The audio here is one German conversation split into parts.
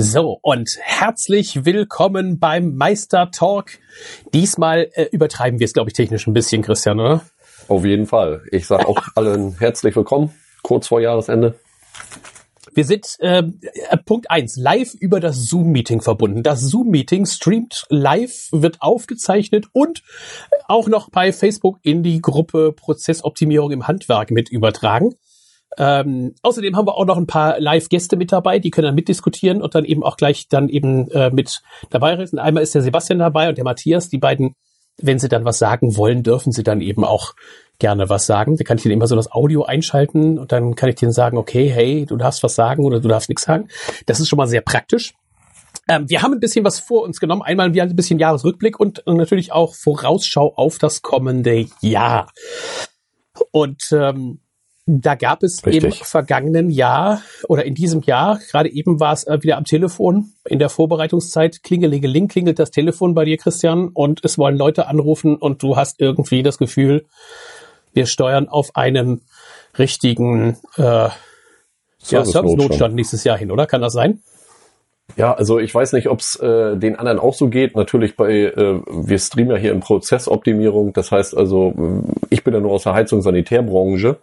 So, und herzlich willkommen beim Meister Talk. Diesmal äh, übertreiben wir es, glaube ich, technisch ein bisschen, Christian, oder? Auf jeden Fall. Ich sage auch allen herzlich willkommen, kurz vor Jahresende. Wir sind äh, Punkt eins live über das Zoom-Meeting verbunden. Das Zoom-Meeting streamt live, wird aufgezeichnet und auch noch bei Facebook in die Gruppe Prozessoptimierung im Handwerk mit übertragen. Ähm, außerdem haben wir auch noch ein paar Live-Gäste mit dabei, die können dann mitdiskutieren und dann eben auch gleich dann eben äh, mit dabei reden. Einmal ist der Sebastian dabei und der Matthias, die beiden, wenn sie dann was sagen wollen, dürfen sie dann eben auch gerne was sagen. Da kann ich dann immer so das Audio einschalten und dann kann ich denen sagen, okay, hey, du darfst was sagen oder du darfst nichts sagen. Das ist schon mal sehr praktisch. Ähm, wir haben ein bisschen was vor uns genommen. Einmal ein bisschen Jahresrückblick und natürlich auch Vorausschau auf das kommende Jahr. Und ähm, da gab es Richtig. im vergangenen Jahr oder in diesem Jahr, gerade eben war es äh, wieder am Telefon, in der Vorbereitungszeit, klingelingeling, klingelt das Telefon bei dir, Christian, und es wollen Leute anrufen und du hast irgendwie das Gefühl, wir steuern auf einen richtigen äh, Service-Notstand ja, nächstes Jahr hin, oder? Kann das sein? Ja, also ich weiß nicht, ob es äh, den anderen auch so geht. Natürlich bei, äh, wir streamen ja hier in Prozessoptimierung. Das heißt also, ich bin ja nur aus der Heizung Sanitärbranche.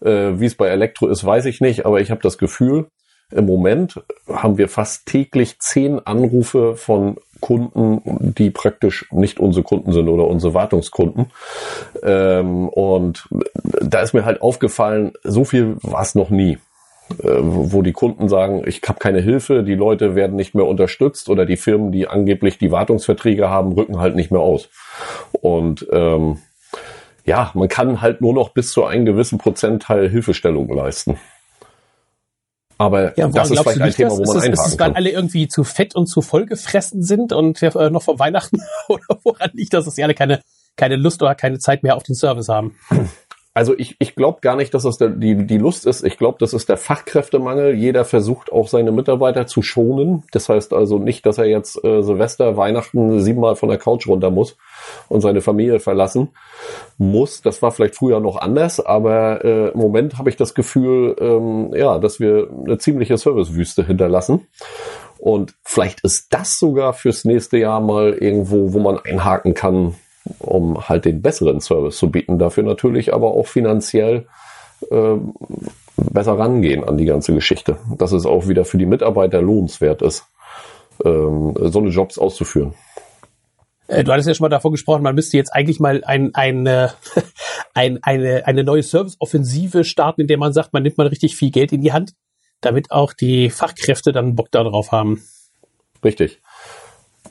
Äh, Wie es bei Elektro ist, weiß ich nicht, aber ich habe das Gefühl, im Moment haben wir fast täglich zehn Anrufe von Kunden, die praktisch nicht unsere Kunden sind oder unsere Wartungskunden. Ähm, und da ist mir halt aufgefallen, so viel war es noch nie äh, wo die Kunden sagen, ich habe keine Hilfe, die Leute werden nicht mehr unterstützt oder die Firmen, die angeblich die Wartungsverträge haben, rücken halt nicht mehr aus. Und ähm, ja, man kann halt nur noch bis zu einem gewissen Prozentteil Hilfestellung leisten. Aber ja, das ist vielleicht ein Thema, wo man ist einhaken ist es, weil alle irgendwie zu fett und zu voll gefressen sind und äh, noch vor Weihnachten? Oder woran liegt das, dass sie alle keine, keine Lust oder keine Zeit mehr auf den Service haben? Also ich, ich glaube gar nicht, dass das der, die, die Lust ist. Ich glaube, das ist der Fachkräftemangel. Jeder versucht auch seine Mitarbeiter zu schonen. Das heißt also nicht, dass er jetzt äh, Silvester, Weihnachten siebenmal von der Couch runter muss und seine Familie verlassen muss. Das war vielleicht früher noch anders, aber äh, im Moment habe ich das Gefühl, ähm, ja, dass wir eine ziemliche Servicewüste hinterlassen. Und vielleicht ist das sogar fürs nächste Jahr mal irgendwo, wo man einhaken kann, um halt den besseren Service zu bieten. Dafür natürlich aber auch finanziell äh, besser rangehen an die ganze Geschichte. Dass es auch wieder für die Mitarbeiter lohnenswert ist, ähm, so eine Jobs auszuführen. Äh, du hattest ja schon mal davon gesprochen, man müsste jetzt eigentlich mal ein, ein, äh, ein, eine, eine neue Serviceoffensive starten, in der man sagt, man nimmt mal richtig viel Geld in die Hand, damit auch die Fachkräfte dann Bock darauf haben. Richtig.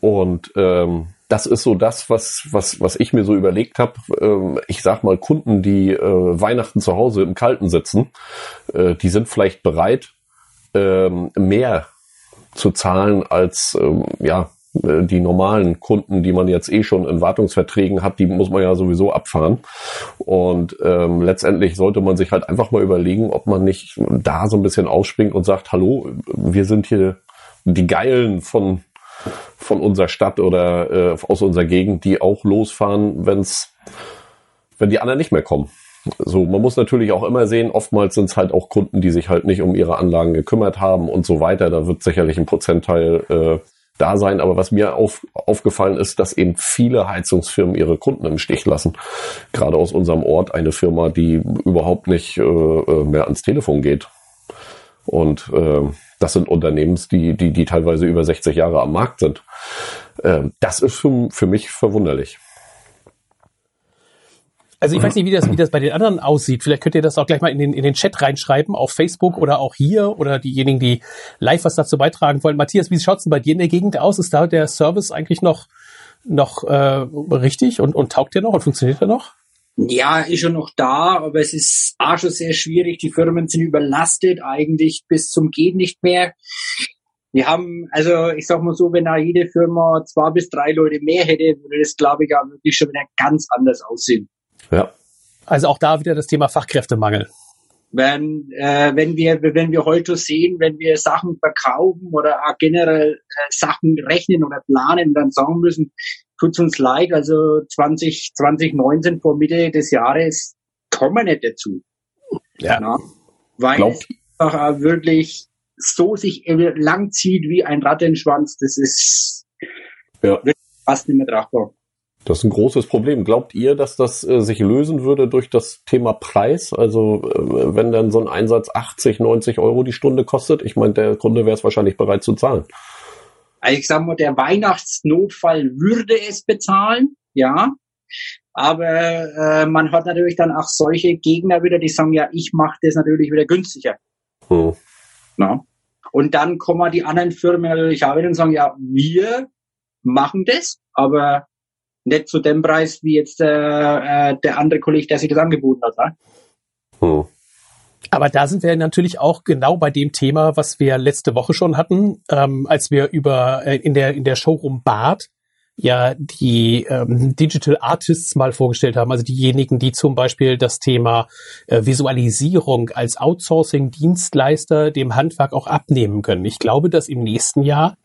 Und ähm, das ist so das, was, was, was ich mir so überlegt habe. Ähm, ich sag mal, Kunden, die äh, Weihnachten zu Hause im Kalten sitzen, äh, die sind vielleicht bereit, ähm, mehr zu zahlen als ähm, ja äh, die normalen Kunden, die man jetzt eh schon in Wartungsverträgen hat, die muss man ja sowieso abfahren. Und ähm, letztendlich sollte man sich halt einfach mal überlegen, ob man nicht da so ein bisschen aufspringt und sagt, hallo, wir sind hier die Geilen von von unserer Stadt oder äh, aus unserer Gegend, die auch losfahren, wenn's, wenn die anderen nicht mehr kommen. So, man muss natürlich auch immer sehen, oftmals sind es halt auch Kunden, die sich halt nicht um ihre Anlagen gekümmert haben und so weiter. Da wird sicherlich ein Prozentteil äh, da sein. Aber was mir auf, aufgefallen ist, dass eben viele Heizungsfirmen ihre Kunden im Stich lassen. Gerade aus unserem Ort eine Firma, die überhaupt nicht äh, äh mehr ans Telefon geht. Und äh, das sind Unternehmens, die, die, die teilweise über 60 Jahre am Markt sind. Ähm, das ist für, für mich verwunderlich. Also ich weiß nicht, wie das, wie das bei den anderen aussieht. Vielleicht könnt ihr das auch gleich mal in den, in den Chat reinschreiben, auf Facebook oder auch hier oder diejenigen, die live was dazu beitragen wollen. Matthias, wie schaut's denn bei dir in der Gegend aus? Ist da der Service eigentlich noch, noch äh, richtig und, und taugt der noch und funktioniert der noch? Ja, ist schon noch da, aber es ist auch schon sehr schwierig. Die Firmen sind überlastet, eigentlich bis zum geht nicht mehr. Wir haben, also ich sag mal so, wenn da jede Firma zwei bis drei Leute mehr hätte, würde das, glaube ich, auch wirklich schon wieder ganz anders aussehen. Ja. Also auch da wieder das Thema Fachkräftemangel. Wenn, äh, wenn wir, wenn wir heute sehen, wenn wir Sachen verkaufen oder auch generell äh, Sachen rechnen oder planen, dann sagen müssen, tut's uns leid, also 20, 2019 vor Mitte des Jahres kommen wir nicht dazu. Ja. Na, weil Glaubt. es einfach wirklich so sich lang zieht wie ein Rattenschwanz, das ist ja. fast nicht mehr tragbar. Das ist ein großes Problem. Glaubt ihr, dass das äh, sich lösen würde durch das Thema Preis? Also äh, wenn dann so ein Einsatz 80, 90 Euro die Stunde kostet, ich meine, der Kunde wäre es wahrscheinlich bereit zu zahlen. Also ich sag mal, der Weihnachtsnotfall würde es bezahlen, ja. Aber äh, man hat natürlich dann auch solche Gegner wieder, die sagen, ja, ich mache das natürlich wieder günstiger. Hm. Na? Und dann kommen die anderen Firmen natürlich auch wieder und sagen, ja, wir machen das, aber nicht zu dem Preis wie jetzt äh, äh, der andere Kollege, der sich das angeboten hat. Ne? Hm. Aber da sind wir natürlich auch genau bei dem Thema, was wir letzte Woche schon hatten, ähm, als wir über äh, in der in der Showroom Bart ja die ähm, Digital Artists mal vorgestellt haben, also diejenigen, die zum Beispiel das Thema äh, Visualisierung als Outsourcing-Dienstleister dem Handwerk auch abnehmen können. Ich glaube, dass im nächsten Jahr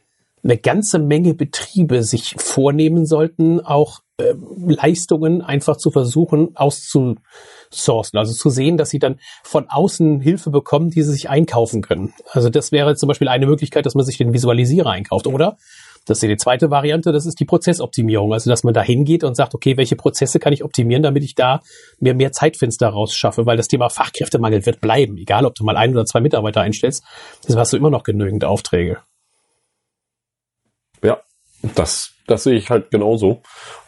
eine ganze Menge Betriebe sich vornehmen sollten, auch äh, Leistungen einfach zu versuchen auszusourcen, also zu sehen, dass sie dann von außen Hilfe bekommen, die sie sich einkaufen können. Also das wäre zum Beispiel eine Möglichkeit, dass man sich den Visualisierer einkauft, oder? Das ist die zweite Variante, das ist die Prozessoptimierung. Also, dass man da hingeht und sagt, okay, welche Prozesse kann ich optimieren, damit ich da mir mehr Zeitfenster rausschaffe, weil das Thema Fachkräftemangel wird bleiben. Egal, ob du mal ein oder zwei Mitarbeiter einstellst, das hast du immer noch genügend Aufträge. Das, das sehe ich halt genauso.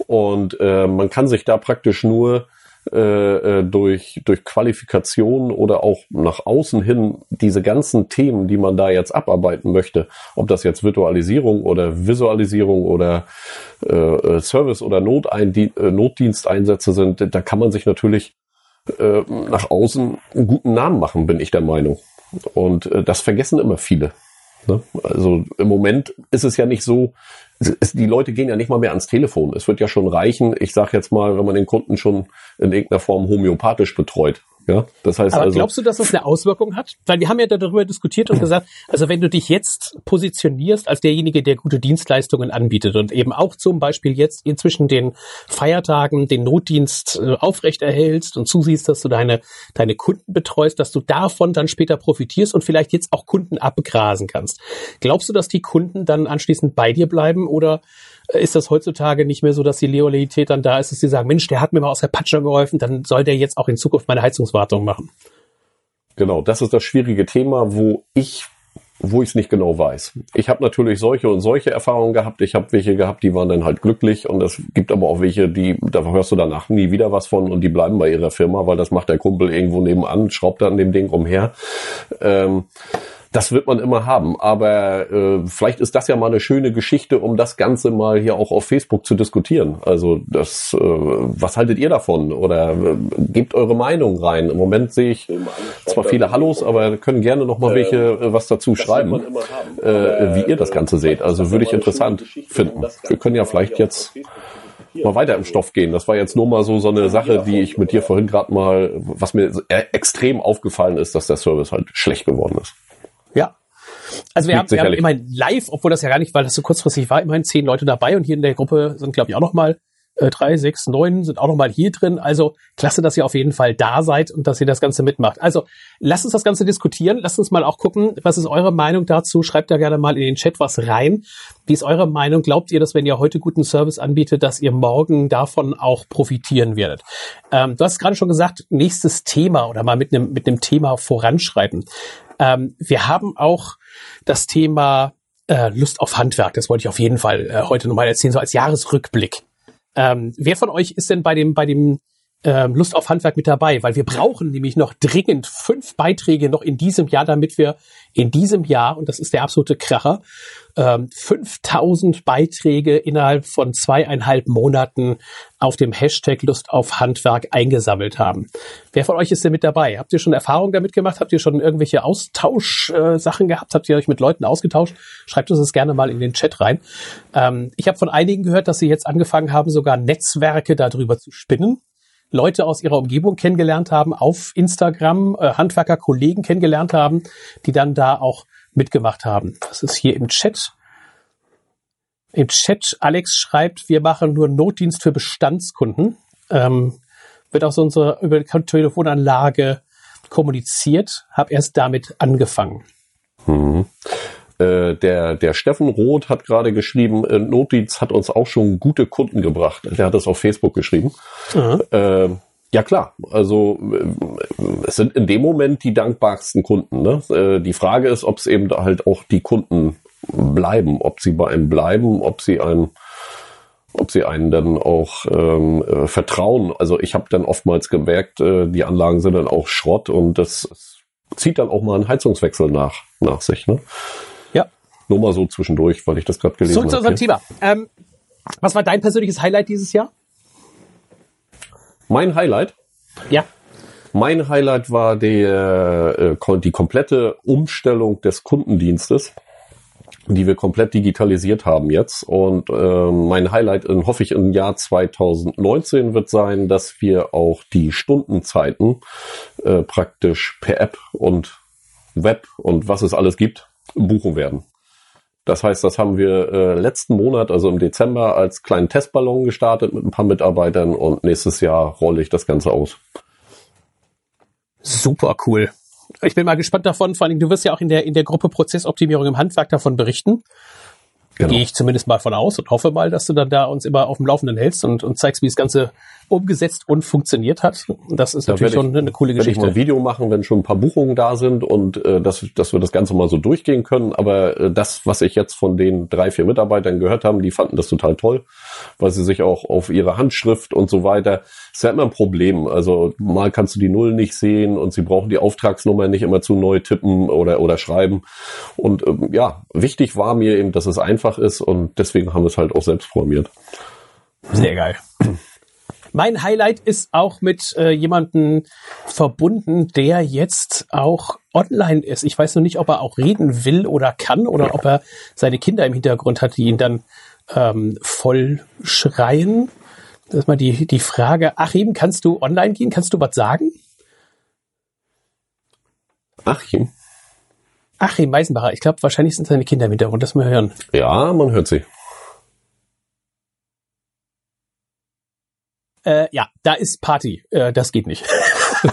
Und äh, man kann sich da praktisch nur äh, äh, durch, durch Qualifikation oder auch nach außen hin diese ganzen Themen, die man da jetzt abarbeiten möchte, ob das jetzt Virtualisierung oder Visualisierung oder äh, äh Service oder Noteindien äh, Notdiensteinsätze sind, da kann man sich natürlich äh, nach außen einen guten Namen machen, bin ich der Meinung. Und äh, das vergessen immer viele. Ne? Also im Moment ist es ja nicht so, es, die Leute gehen ja nicht mal mehr ans Telefon. Es wird ja schon reichen, ich sage jetzt mal, wenn man den Kunden schon in irgendeiner Form homöopathisch betreut. Ja, das heißt Aber also, glaubst du, dass das eine Auswirkung hat? Weil wir haben ja darüber diskutiert und gesagt, also wenn du dich jetzt positionierst als derjenige, der gute Dienstleistungen anbietet und eben auch zum Beispiel jetzt inzwischen den Feiertagen den Notdienst äh, aufrechterhältst und zusiehst, dass du deine, deine Kunden betreust, dass du davon dann später profitierst und vielleicht jetzt auch Kunden abgrasen kannst. Glaubst du, dass die Kunden dann anschließend bei dir bleiben oder ist das heutzutage nicht mehr so, dass die Loyalität dann da ist, dass sie sagen, Mensch, der hat mir mal aus der Patsche geholfen, dann soll der jetzt auch in Zukunft meine Heizungswartung machen. Genau, das ist das schwierige Thema, wo ich wo ich es nicht genau weiß. Ich habe natürlich solche und solche Erfahrungen gehabt. Ich habe welche gehabt, die waren dann halt glücklich und es gibt aber auch welche, die da hörst du danach nie wieder was von und die bleiben bei ihrer Firma, weil das macht der Kumpel irgendwo nebenan, schraubt dann dem Ding umher. Ähm, das wird man immer haben. Aber äh, vielleicht ist das ja mal eine schöne Geschichte, um das Ganze mal hier auch auf Facebook zu diskutieren. Also das, äh, was haltet ihr davon? Oder äh, gebt eure Meinung rein. Im Moment sehe ich zwar viele Hallos, aber können gerne noch mal welche äh, was dazu schreiben, äh, wie ihr das Ganze seht. Also würde ich interessant finden. Wir können ja vielleicht jetzt mal weiter im Stoff gehen. Das war jetzt nur mal so so eine Sache, die ich mit dir vorhin gerade mal, was mir extrem aufgefallen ist, dass der Service halt schlecht geworden ist. Also wir haben, wir haben immerhin live, obwohl das ja gar nicht, weil das so kurzfristig war, immerhin zehn Leute dabei und hier in der Gruppe sind, glaube ich, auch noch mal äh, drei, sechs, neun sind auch noch mal hier drin. Also klasse, dass ihr auf jeden Fall da seid und dass ihr das Ganze mitmacht. Also lasst uns das Ganze diskutieren. Lasst uns mal auch gucken, was ist eure Meinung dazu? Schreibt da gerne mal in den Chat was rein. Wie ist eure Meinung? Glaubt ihr, dass wenn ihr heute guten Service anbietet, dass ihr morgen davon auch profitieren werdet? Ähm, du hast gerade schon gesagt, nächstes Thema oder mal mit einem mit einem Thema voranschreiten. Ähm, wir haben auch das Thema äh, Lust auf Handwerk. Das wollte ich auf jeden Fall äh, heute nochmal erzählen, so als Jahresrückblick. Ähm, wer von euch ist denn bei dem, bei dem ähm, Lust auf Handwerk mit dabei? Weil wir brauchen nämlich noch dringend fünf Beiträge noch in diesem Jahr, damit wir in diesem Jahr, und das ist der absolute Kracher, ähm, 5000 Beiträge innerhalb von zweieinhalb Monaten auf dem Hashtag Lust auf Handwerk eingesammelt haben. Wer von euch ist denn mit dabei? Habt ihr schon Erfahrungen damit gemacht? Habt ihr schon irgendwelche Austauschsachen äh, gehabt? Habt ihr euch mit Leuten ausgetauscht? Schreibt uns das gerne mal in den Chat rein. Ähm, ich habe von einigen gehört, dass sie jetzt angefangen haben, sogar Netzwerke darüber zu spinnen. Leute aus ihrer Umgebung kennengelernt haben, auf Instagram, äh, Handwerker, Kollegen kennengelernt haben, die dann da auch mitgemacht haben. Das ist hier im Chat. Im Chat, Alex schreibt, wir machen nur Notdienst für Bestandskunden. Ähm, wird aus unserer über die Telefonanlage kommuniziert, habe erst damit angefangen. Mhm. Äh, der, der Steffen Roth hat gerade geschrieben, äh, Notdienst hat uns auch schon gute Kunden gebracht. Der hat das auf Facebook geschrieben. Äh, ja klar, also äh, es sind in dem Moment die dankbarsten Kunden. Ne? Äh, die Frage ist, ob es eben halt auch die Kunden bleiben, ob sie bei einem bleiben, ob sie einem ob sie einen dann auch ähm, äh, vertrauen. Also ich habe dann oftmals gemerkt, äh, die Anlagen sind dann auch Schrott und das zieht dann auch mal einen Heizungswechsel nach, nach sich. Ne? Nur mal so zwischendurch, weil ich das gerade gelesen habe. Zurück zu unserem Thema. Ähm, was war dein persönliches Highlight dieses Jahr? Mein Highlight? Ja. Mein Highlight war die, äh, die komplette Umstellung des Kundendienstes die wir komplett digitalisiert haben jetzt. Und äh, mein Highlight, in, hoffe ich, im Jahr 2019 wird sein, dass wir auch die Stundenzeiten äh, praktisch per App und Web und was es alles gibt, buchen werden. Das heißt, das haben wir äh, letzten Monat, also im Dezember, als kleinen Testballon gestartet mit ein paar Mitarbeitern und nächstes Jahr rolle ich das Ganze aus. Super cool. Ich bin mal gespannt davon, vor allem du wirst ja auch in der, in der Gruppe Prozessoptimierung im Handwerk davon berichten. Genau. Gehe ich zumindest mal von aus und hoffe mal, dass du dann da uns immer auf dem Laufenden hältst und, und zeigst, wie das Ganze umgesetzt und funktioniert hat. Das ist da natürlich ich, schon eine coole Geschichte. Ich mal ein Video machen, wenn schon ein paar Buchungen da sind und äh, dass, dass wir das Ganze mal so durchgehen können. Aber äh, das, was ich jetzt von den drei, vier Mitarbeitern gehört haben, die fanden das total toll, weil sie sich auch auf ihre Handschrift und so weiter, ist ja immer ein Problem. Also mal kannst du die Null nicht sehen und sie brauchen die Auftragsnummer nicht immer zu neu tippen oder, oder schreiben. Und ähm, ja, wichtig war mir eben, dass es einfach ist und deswegen haben wir es halt auch selbst programmiert. Sehr geil. Mein Highlight ist auch mit äh, jemandem verbunden, der jetzt auch online ist. Ich weiß noch nicht, ob er auch reden will oder kann oder ob er seine Kinder im Hintergrund hat, die ihn dann ähm, voll schreien. Das ist mal die, die Frage. Achim, kannst du online gehen? Kannst du was sagen? Achim? Achim Meisenbacher. Ich glaube, wahrscheinlich sind seine Kinder im Hintergrund. Das mal hören. Ja, man hört sie. Äh, ja, da ist Party. Äh, das geht nicht.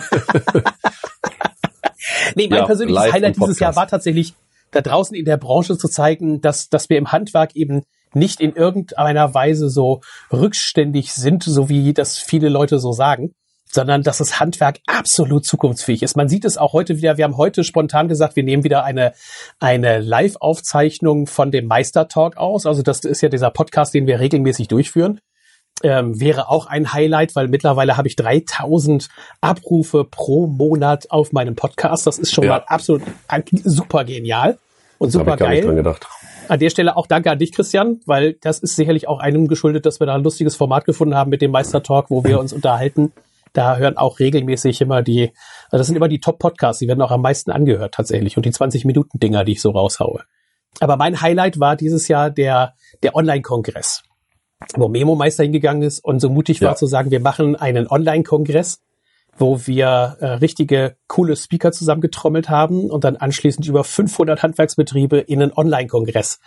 nee, mein ja, persönliches Highlight dieses Jahr war tatsächlich, da draußen in der Branche zu zeigen, dass, dass wir im Handwerk eben nicht in irgendeiner Weise so rückständig sind, so wie das viele Leute so sagen, sondern dass das Handwerk absolut zukunftsfähig ist. Man sieht es auch heute wieder. Wir haben heute spontan gesagt, wir nehmen wieder eine, eine Live-Aufzeichnung von dem Meistertalk aus. Also das ist ja dieser Podcast, den wir regelmäßig durchführen ähm, wäre auch ein Highlight, weil mittlerweile habe ich 3000 Abrufe pro Monat auf meinem Podcast. Das ist schon ja. mal absolut super genial und super geil. An der Stelle auch danke an dich, Christian, weil das ist sicherlich auch einem geschuldet, dass wir da ein lustiges Format gefunden haben mit dem Meister Talk, wo wir uns unterhalten. Da hören auch regelmäßig immer die, also das sind immer die Top-Podcasts, die werden auch am meisten angehört tatsächlich und die 20-Minuten-Dinger, die ich so raushaue. Aber mein Highlight war dieses Jahr der, der Online-Kongress wo Memo Meister hingegangen ist und so mutig ja. war zu sagen, wir machen einen Online-Kongress, wo wir äh, richtige coole Speaker zusammengetrommelt haben und dann anschließend über 500 Handwerksbetriebe in einen Online-Kongress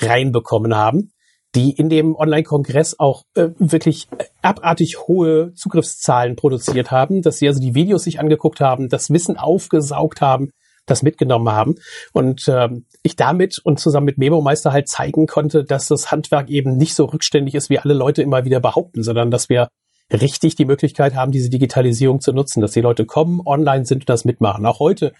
reinbekommen haben, die in dem Online-Kongress auch äh, wirklich abartig hohe Zugriffszahlen produziert haben, dass sie also die Videos sich angeguckt haben, das Wissen aufgesaugt haben, das mitgenommen haben. Und ähm, ich damit und zusammen mit Memo Meister halt zeigen konnte, dass das Handwerk eben nicht so rückständig ist, wie alle Leute immer wieder behaupten, sondern dass wir richtig die Möglichkeit haben, diese Digitalisierung zu nutzen, dass die Leute kommen, online sind und das mitmachen. Auch heute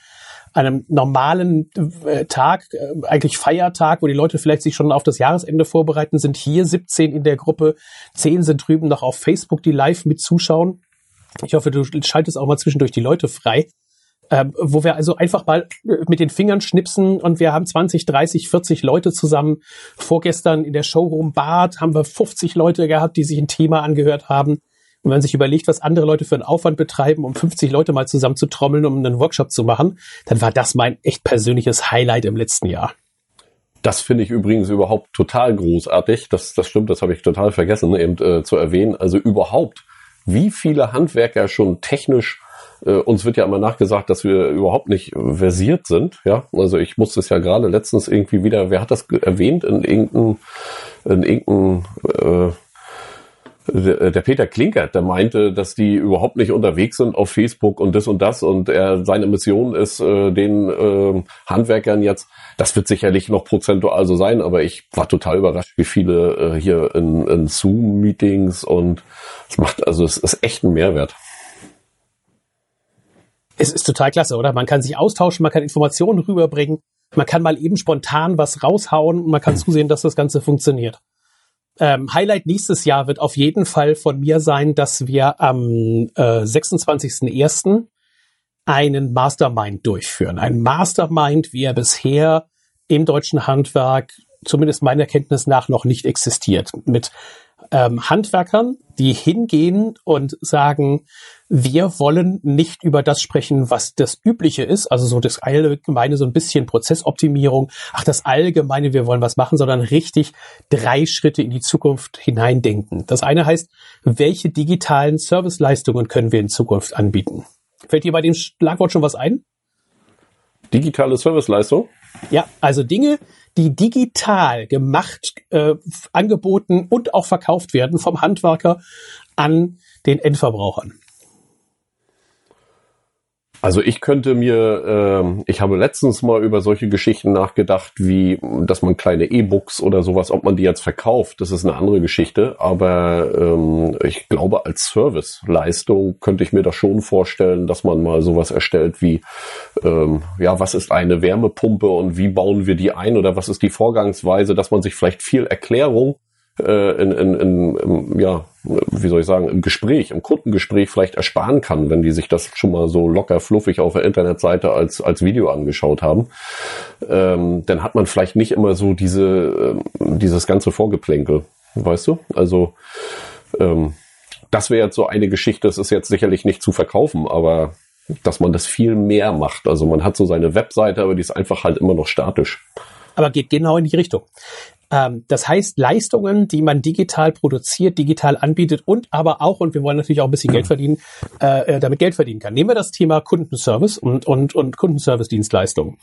einem normalen äh, Tag, äh, eigentlich Feiertag, wo die Leute vielleicht sich schon auf das Jahresende vorbereiten, sind hier 17 in der Gruppe, 10 sind drüben noch auf Facebook, die live mit zuschauen. Ich hoffe, du schaltest auch mal zwischendurch die Leute frei ähm, wo wir also einfach mal äh, mit den Fingern schnipsen und wir haben 20, 30, 40 Leute zusammen. Vorgestern in der Showroom Bad haben wir 50 Leute gehabt, die sich ein Thema angehört haben. Und wenn man sich überlegt, was andere Leute für einen Aufwand betreiben, um 50 Leute mal zusammen zu trommeln, um einen Workshop zu machen, dann war das mein echt persönliches Highlight im letzten Jahr. Das finde ich übrigens überhaupt total großartig. Das, das stimmt, das habe ich total vergessen eben äh, zu erwähnen. Also überhaupt, wie viele Handwerker schon technisch äh, uns wird ja immer nachgesagt, dass wir überhaupt nicht versiert sind. Ja, also ich musste es ja gerade letztens irgendwie wieder, wer hat das erwähnt in irgendeinem, in irgendeinem, äh, der, der Peter Klinkert, der meinte, dass die überhaupt nicht unterwegs sind auf Facebook und das und das und er seine Mission ist, äh, den äh, Handwerkern jetzt, das wird sicherlich noch prozentual so sein, aber ich war total überrascht, wie viele äh, hier in, in Zoom-Meetings und es macht, also es ist echt ein Mehrwert. Es ist total klasse, oder? Man kann sich austauschen, man kann Informationen rüberbringen, man kann mal eben spontan was raushauen und man kann zusehen, dass das Ganze funktioniert. Ähm, Highlight nächstes Jahr wird auf jeden Fall von mir sein, dass wir am äh, 26.01. einen Mastermind durchführen. Ein Mastermind, wie er bisher im deutschen Handwerk zumindest meiner Kenntnis nach noch nicht existiert. Mit ähm, Handwerkern, die hingehen und sagen, wir wollen nicht über das sprechen, was das Übliche ist, also so das Allgemeine, so ein bisschen Prozessoptimierung, ach das Allgemeine, wir wollen was machen, sondern richtig drei Schritte in die Zukunft hineindenken. Das eine heißt, welche digitalen Serviceleistungen können wir in Zukunft anbieten? Fällt dir bei dem Schlagwort schon was ein? Digitale Serviceleistung? Ja, also Dinge, die digital gemacht, äh, angeboten und auch verkauft werden vom Handwerker an den Endverbrauchern. Also ich könnte mir, äh, ich habe letztens mal über solche Geschichten nachgedacht, wie, dass man kleine E-Books oder sowas, ob man die jetzt verkauft, das ist eine andere Geschichte. Aber ähm, ich glaube, als Serviceleistung könnte ich mir das schon vorstellen, dass man mal sowas erstellt wie, ähm, ja, was ist eine Wärmepumpe und wie bauen wir die ein oder was ist die Vorgangsweise, dass man sich vielleicht viel Erklärung äh, in, in, in, in, ja, wie soll ich sagen, im Gespräch, im Kundengespräch vielleicht ersparen kann, wenn die sich das schon mal so locker fluffig auf der Internetseite als, als Video angeschaut haben. Ähm, dann hat man vielleicht nicht immer so diese, äh, dieses ganze Vorgeplänkel, weißt du? Also, ähm, das wäre jetzt so eine Geschichte, das ist jetzt sicherlich nicht zu verkaufen, aber dass man das viel mehr macht. Also man hat so seine Webseite, aber die ist einfach halt immer noch statisch. Aber geht genau in die Richtung. Ähm, das heißt, Leistungen, die man digital produziert, digital anbietet und aber auch, und wir wollen natürlich auch ein bisschen Geld verdienen, äh, äh, damit Geld verdienen kann. Nehmen wir das Thema Kundenservice und, und, und Kundenservice-Dienstleistungen.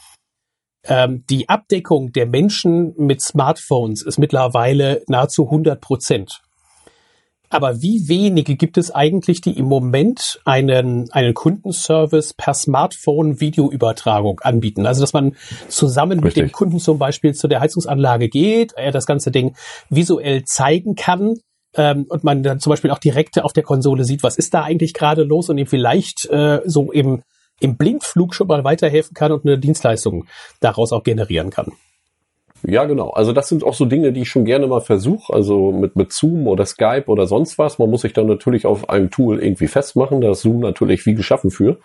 Ähm, die Abdeckung der Menschen mit Smartphones ist mittlerweile nahezu 100 Prozent. Aber wie wenige gibt es eigentlich, die im Moment einen, einen Kundenservice per Smartphone Videoübertragung anbieten? Also, dass man zusammen Richtig. mit dem Kunden zum Beispiel zu der Heizungsanlage geht, er das ganze Ding visuell zeigen kann, ähm, und man dann zum Beispiel auch direkt auf der Konsole sieht, was ist da eigentlich gerade los und ihm vielleicht äh, so im, im Blindflug schon mal weiterhelfen kann und eine Dienstleistung daraus auch generieren kann. Ja, genau. Also das sind auch so Dinge, die ich schon gerne mal versuche. Also mit, mit Zoom oder Skype oder sonst was. Man muss sich dann natürlich auf einem Tool irgendwie festmachen. Da ist Zoom natürlich wie geschaffen für.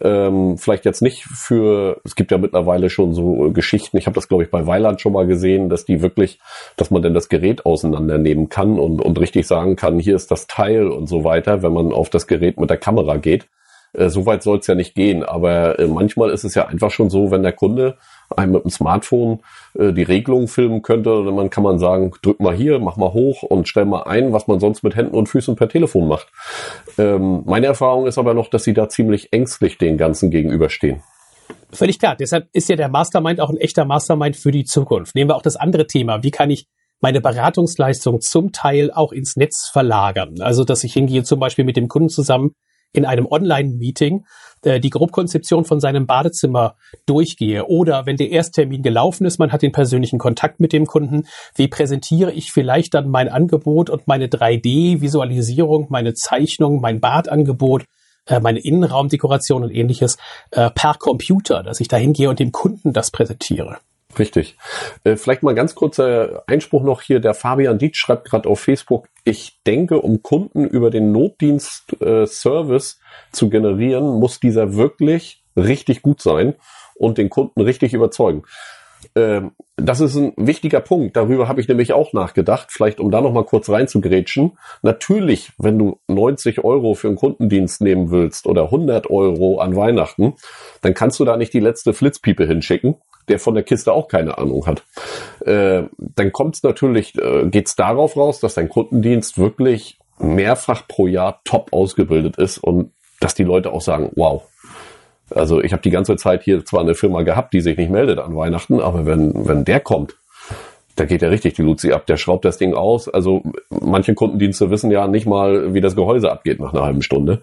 Ähm, vielleicht jetzt nicht für, es gibt ja mittlerweile schon so Geschichten. Ich habe das, glaube ich, bei Weiland schon mal gesehen, dass die wirklich, dass man denn das Gerät auseinandernehmen kann und, und richtig sagen kann, hier ist das Teil und so weiter, wenn man auf das Gerät mit der Kamera geht. Äh, so weit soll es ja nicht gehen. Aber äh, manchmal ist es ja einfach schon so, wenn der Kunde einem mit dem Smartphone äh, die Regelung filmen könnte. Dann kann man sagen, drück mal hier, mach mal hoch und stell mal ein, was man sonst mit Händen und Füßen per Telefon macht. Ähm, meine Erfahrung ist aber noch, dass sie da ziemlich ängstlich den Ganzen gegenüberstehen. Völlig klar. Deshalb ist ja der Mastermind auch ein echter Mastermind für die Zukunft. Nehmen wir auch das andere Thema. Wie kann ich meine Beratungsleistung zum Teil auch ins Netz verlagern? Also, dass ich hingehe zum Beispiel mit dem Kunden zusammen in einem Online-Meeting äh, die Grobkonzeption von seinem Badezimmer durchgehe oder wenn der Ersttermin gelaufen ist, man hat den persönlichen Kontakt mit dem Kunden, wie präsentiere ich vielleicht dann mein Angebot und meine 3D-Visualisierung, meine Zeichnung, mein Badangebot, äh, meine Innenraumdekoration und ähnliches äh, per Computer, dass ich da hingehe und dem Kunden das präsentiere. Richtig. Äh, vielleicht mal ganz kurzer Einspruch noch hier. Der Fabian Dietz schreibt gerade auf Facebook, ich denke, um Kunden über den Notdienst-Service äh, zu generieren, muss dieser wirklich richtig gut sein und den Kunden richtig überzeugen. Ähm, das ist ein wichtiger Punkt. Darüber habe ich nämlich auch nachgedacht. Vielleicht, um da noch mal kurz reinzugrätschen. Natürlich, wenn du 90 Euro für einen Kundendienst nehmen willst oder 100 Euro an Weihnachten, dann kannst du da nicht die letzte Flitzpiepe hinschicken der von der Kiste auch keine Ahnung hat. Äh, dann kommt es natürlich, äh, geht es darauf raus, dass dein Kundendienst wirklich mehrfach pro Jahr top ausgebildet ist und dass die Leute auch sagen, wow. Also ich habe die ganze Zeit hier zwar eine Firma gehabt, die sich nicht meldet an Weihnachten, aber wenn, wenn der kommt, da geht ja richtig die Luzi ab. Der schraubt das Ding aus. Also manche Kundendienste wissen ja nicht mal, wie das Gehäuse abgeht nach einer halben Stunde.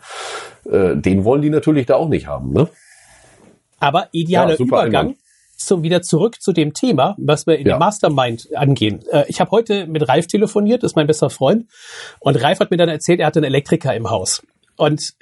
Äh, den wollen die natürlich da auch nicht haben, ne? Aber idealer ja, Übergang Einwand. zum wieder zurück zu dem Thema, was wir in ja. der Mastermind angehen. Äh, ich habe heute mit Ralf telefoniert, ist mein bester Freund, und Ralf hat mir dann erzählt, er hat einen Elektriker im Haus. Und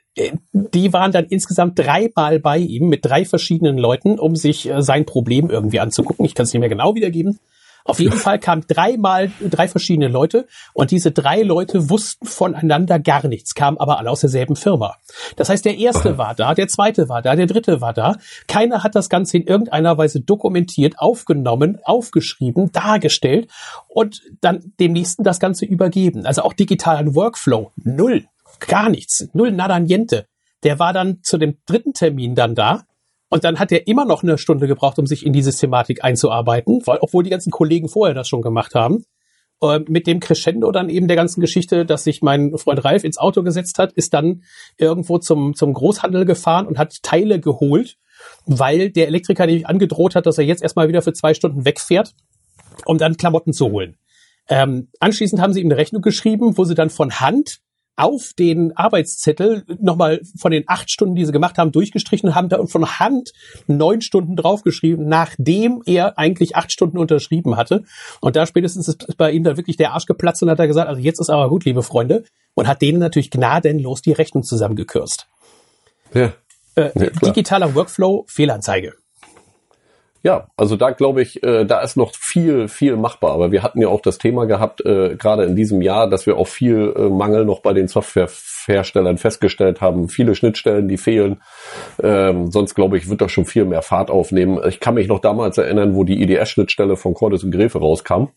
die waren dann insgesamt dreimal bei ihm mit drei verschiedenen Leuten, um sich äh, sein Problem irgendwie anzugucken. Ich kann es nicht mehr genau wiedergeben. Auf jeden Fall kamen dreimal drei verschiedene Leute und diese drei Leute wussten voneinander gar nichts, kamen aber alle aus derselben Firma. Das heißt, der erste war da, der zweite war da, der dritte war da. Keiner hat das Ganze in irgendeiner Weise dokumentiert, aufgenommen, aufgeschrieben, dargestellt und dann dem nächsten das Ganze übergeben. Also auch digitalen Workflow. Null. Gar nichts. Null nada niente. Der war dann zu dem dritten Termin dann da und dann hat er immer noch eine Stunde gebraucht, um sich in diese Thematik einzuarbeiten, weil, obwohl die ganzen Kollegen vorher das schon gemacht haben. Äh, mit dem Crescendo dann eben der ganzen Geschichte, dass sich mein Freund Ralf ins Auto gesetzt hat, ist dann irgendwo zum, zum Großhandel gefahren und hat Teile geholt, weil der Elektriker nämlich angedroht hat, dass er jetzt erstmal wieder für zwei Stunden wegfährt, um dann Klamotten zu holen. Ähm, anschließend haben sie ihm eine Rechnung geschrieben, wo sie dann von Hand auf den Arbeitszettel nochmal von den acht Stunden, die sie gemacht haben, durchgestrichen und haben da von Hand neun Stunden draufgeschrieben, nachdem er eigentlich acht Stunden unterschrieben hatte. Und da spätestens ist bei ihm da wirklich der Arsch geplatzt und hat er gesagt, also jetzt ist aber gut, liebe Freunde. Und hat denen natürlich gnadenlos die Rechnung zusammengekürzt. Ja. Äh, ja digitaler Workflow, Fehlanzeige. Ja, also da glaube ich, äh, da ist noch viel, viel machbar. Aber wir hatten ja auch das Thema gehabt, äh, gerade in diesem Jahr, dass wir auch viel äh, Mangel noch bei den Softwareherstellern festgestellt haben. Viele Schnittstellen, die fehlen. Ähm, sonst glaube ich, wird das schon viel mehr Fahrt aufnehmen. Ich kann mich noch damals erinnern, wo die IDS-Schnittstelle von Cordes und Gräfe rauskam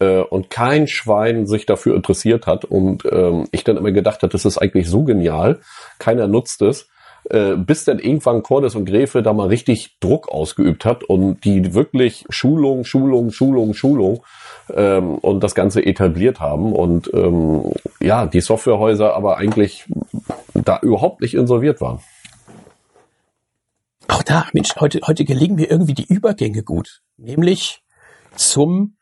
äh, und kein Schwein sich dafür interessiert hat und ähm, ich dann immer gedacht habe, das ist eigentlich so genial, keiner nutzt es äh, bis dann irgendwann Cordes und Gräfe da mal richtig Druck ausgeübt hat und die wirklich Schulung, Schulung, Schulung, Schulung ähm, und das Ganze etabliert haben und ähm, ja, die Softwarehäuser aber eigentlich da überhaupt nicht insolviert waren. Auch da, Mensch, heute, heute gelingen mir irgendwie die Übergänge gut. Nämlich zum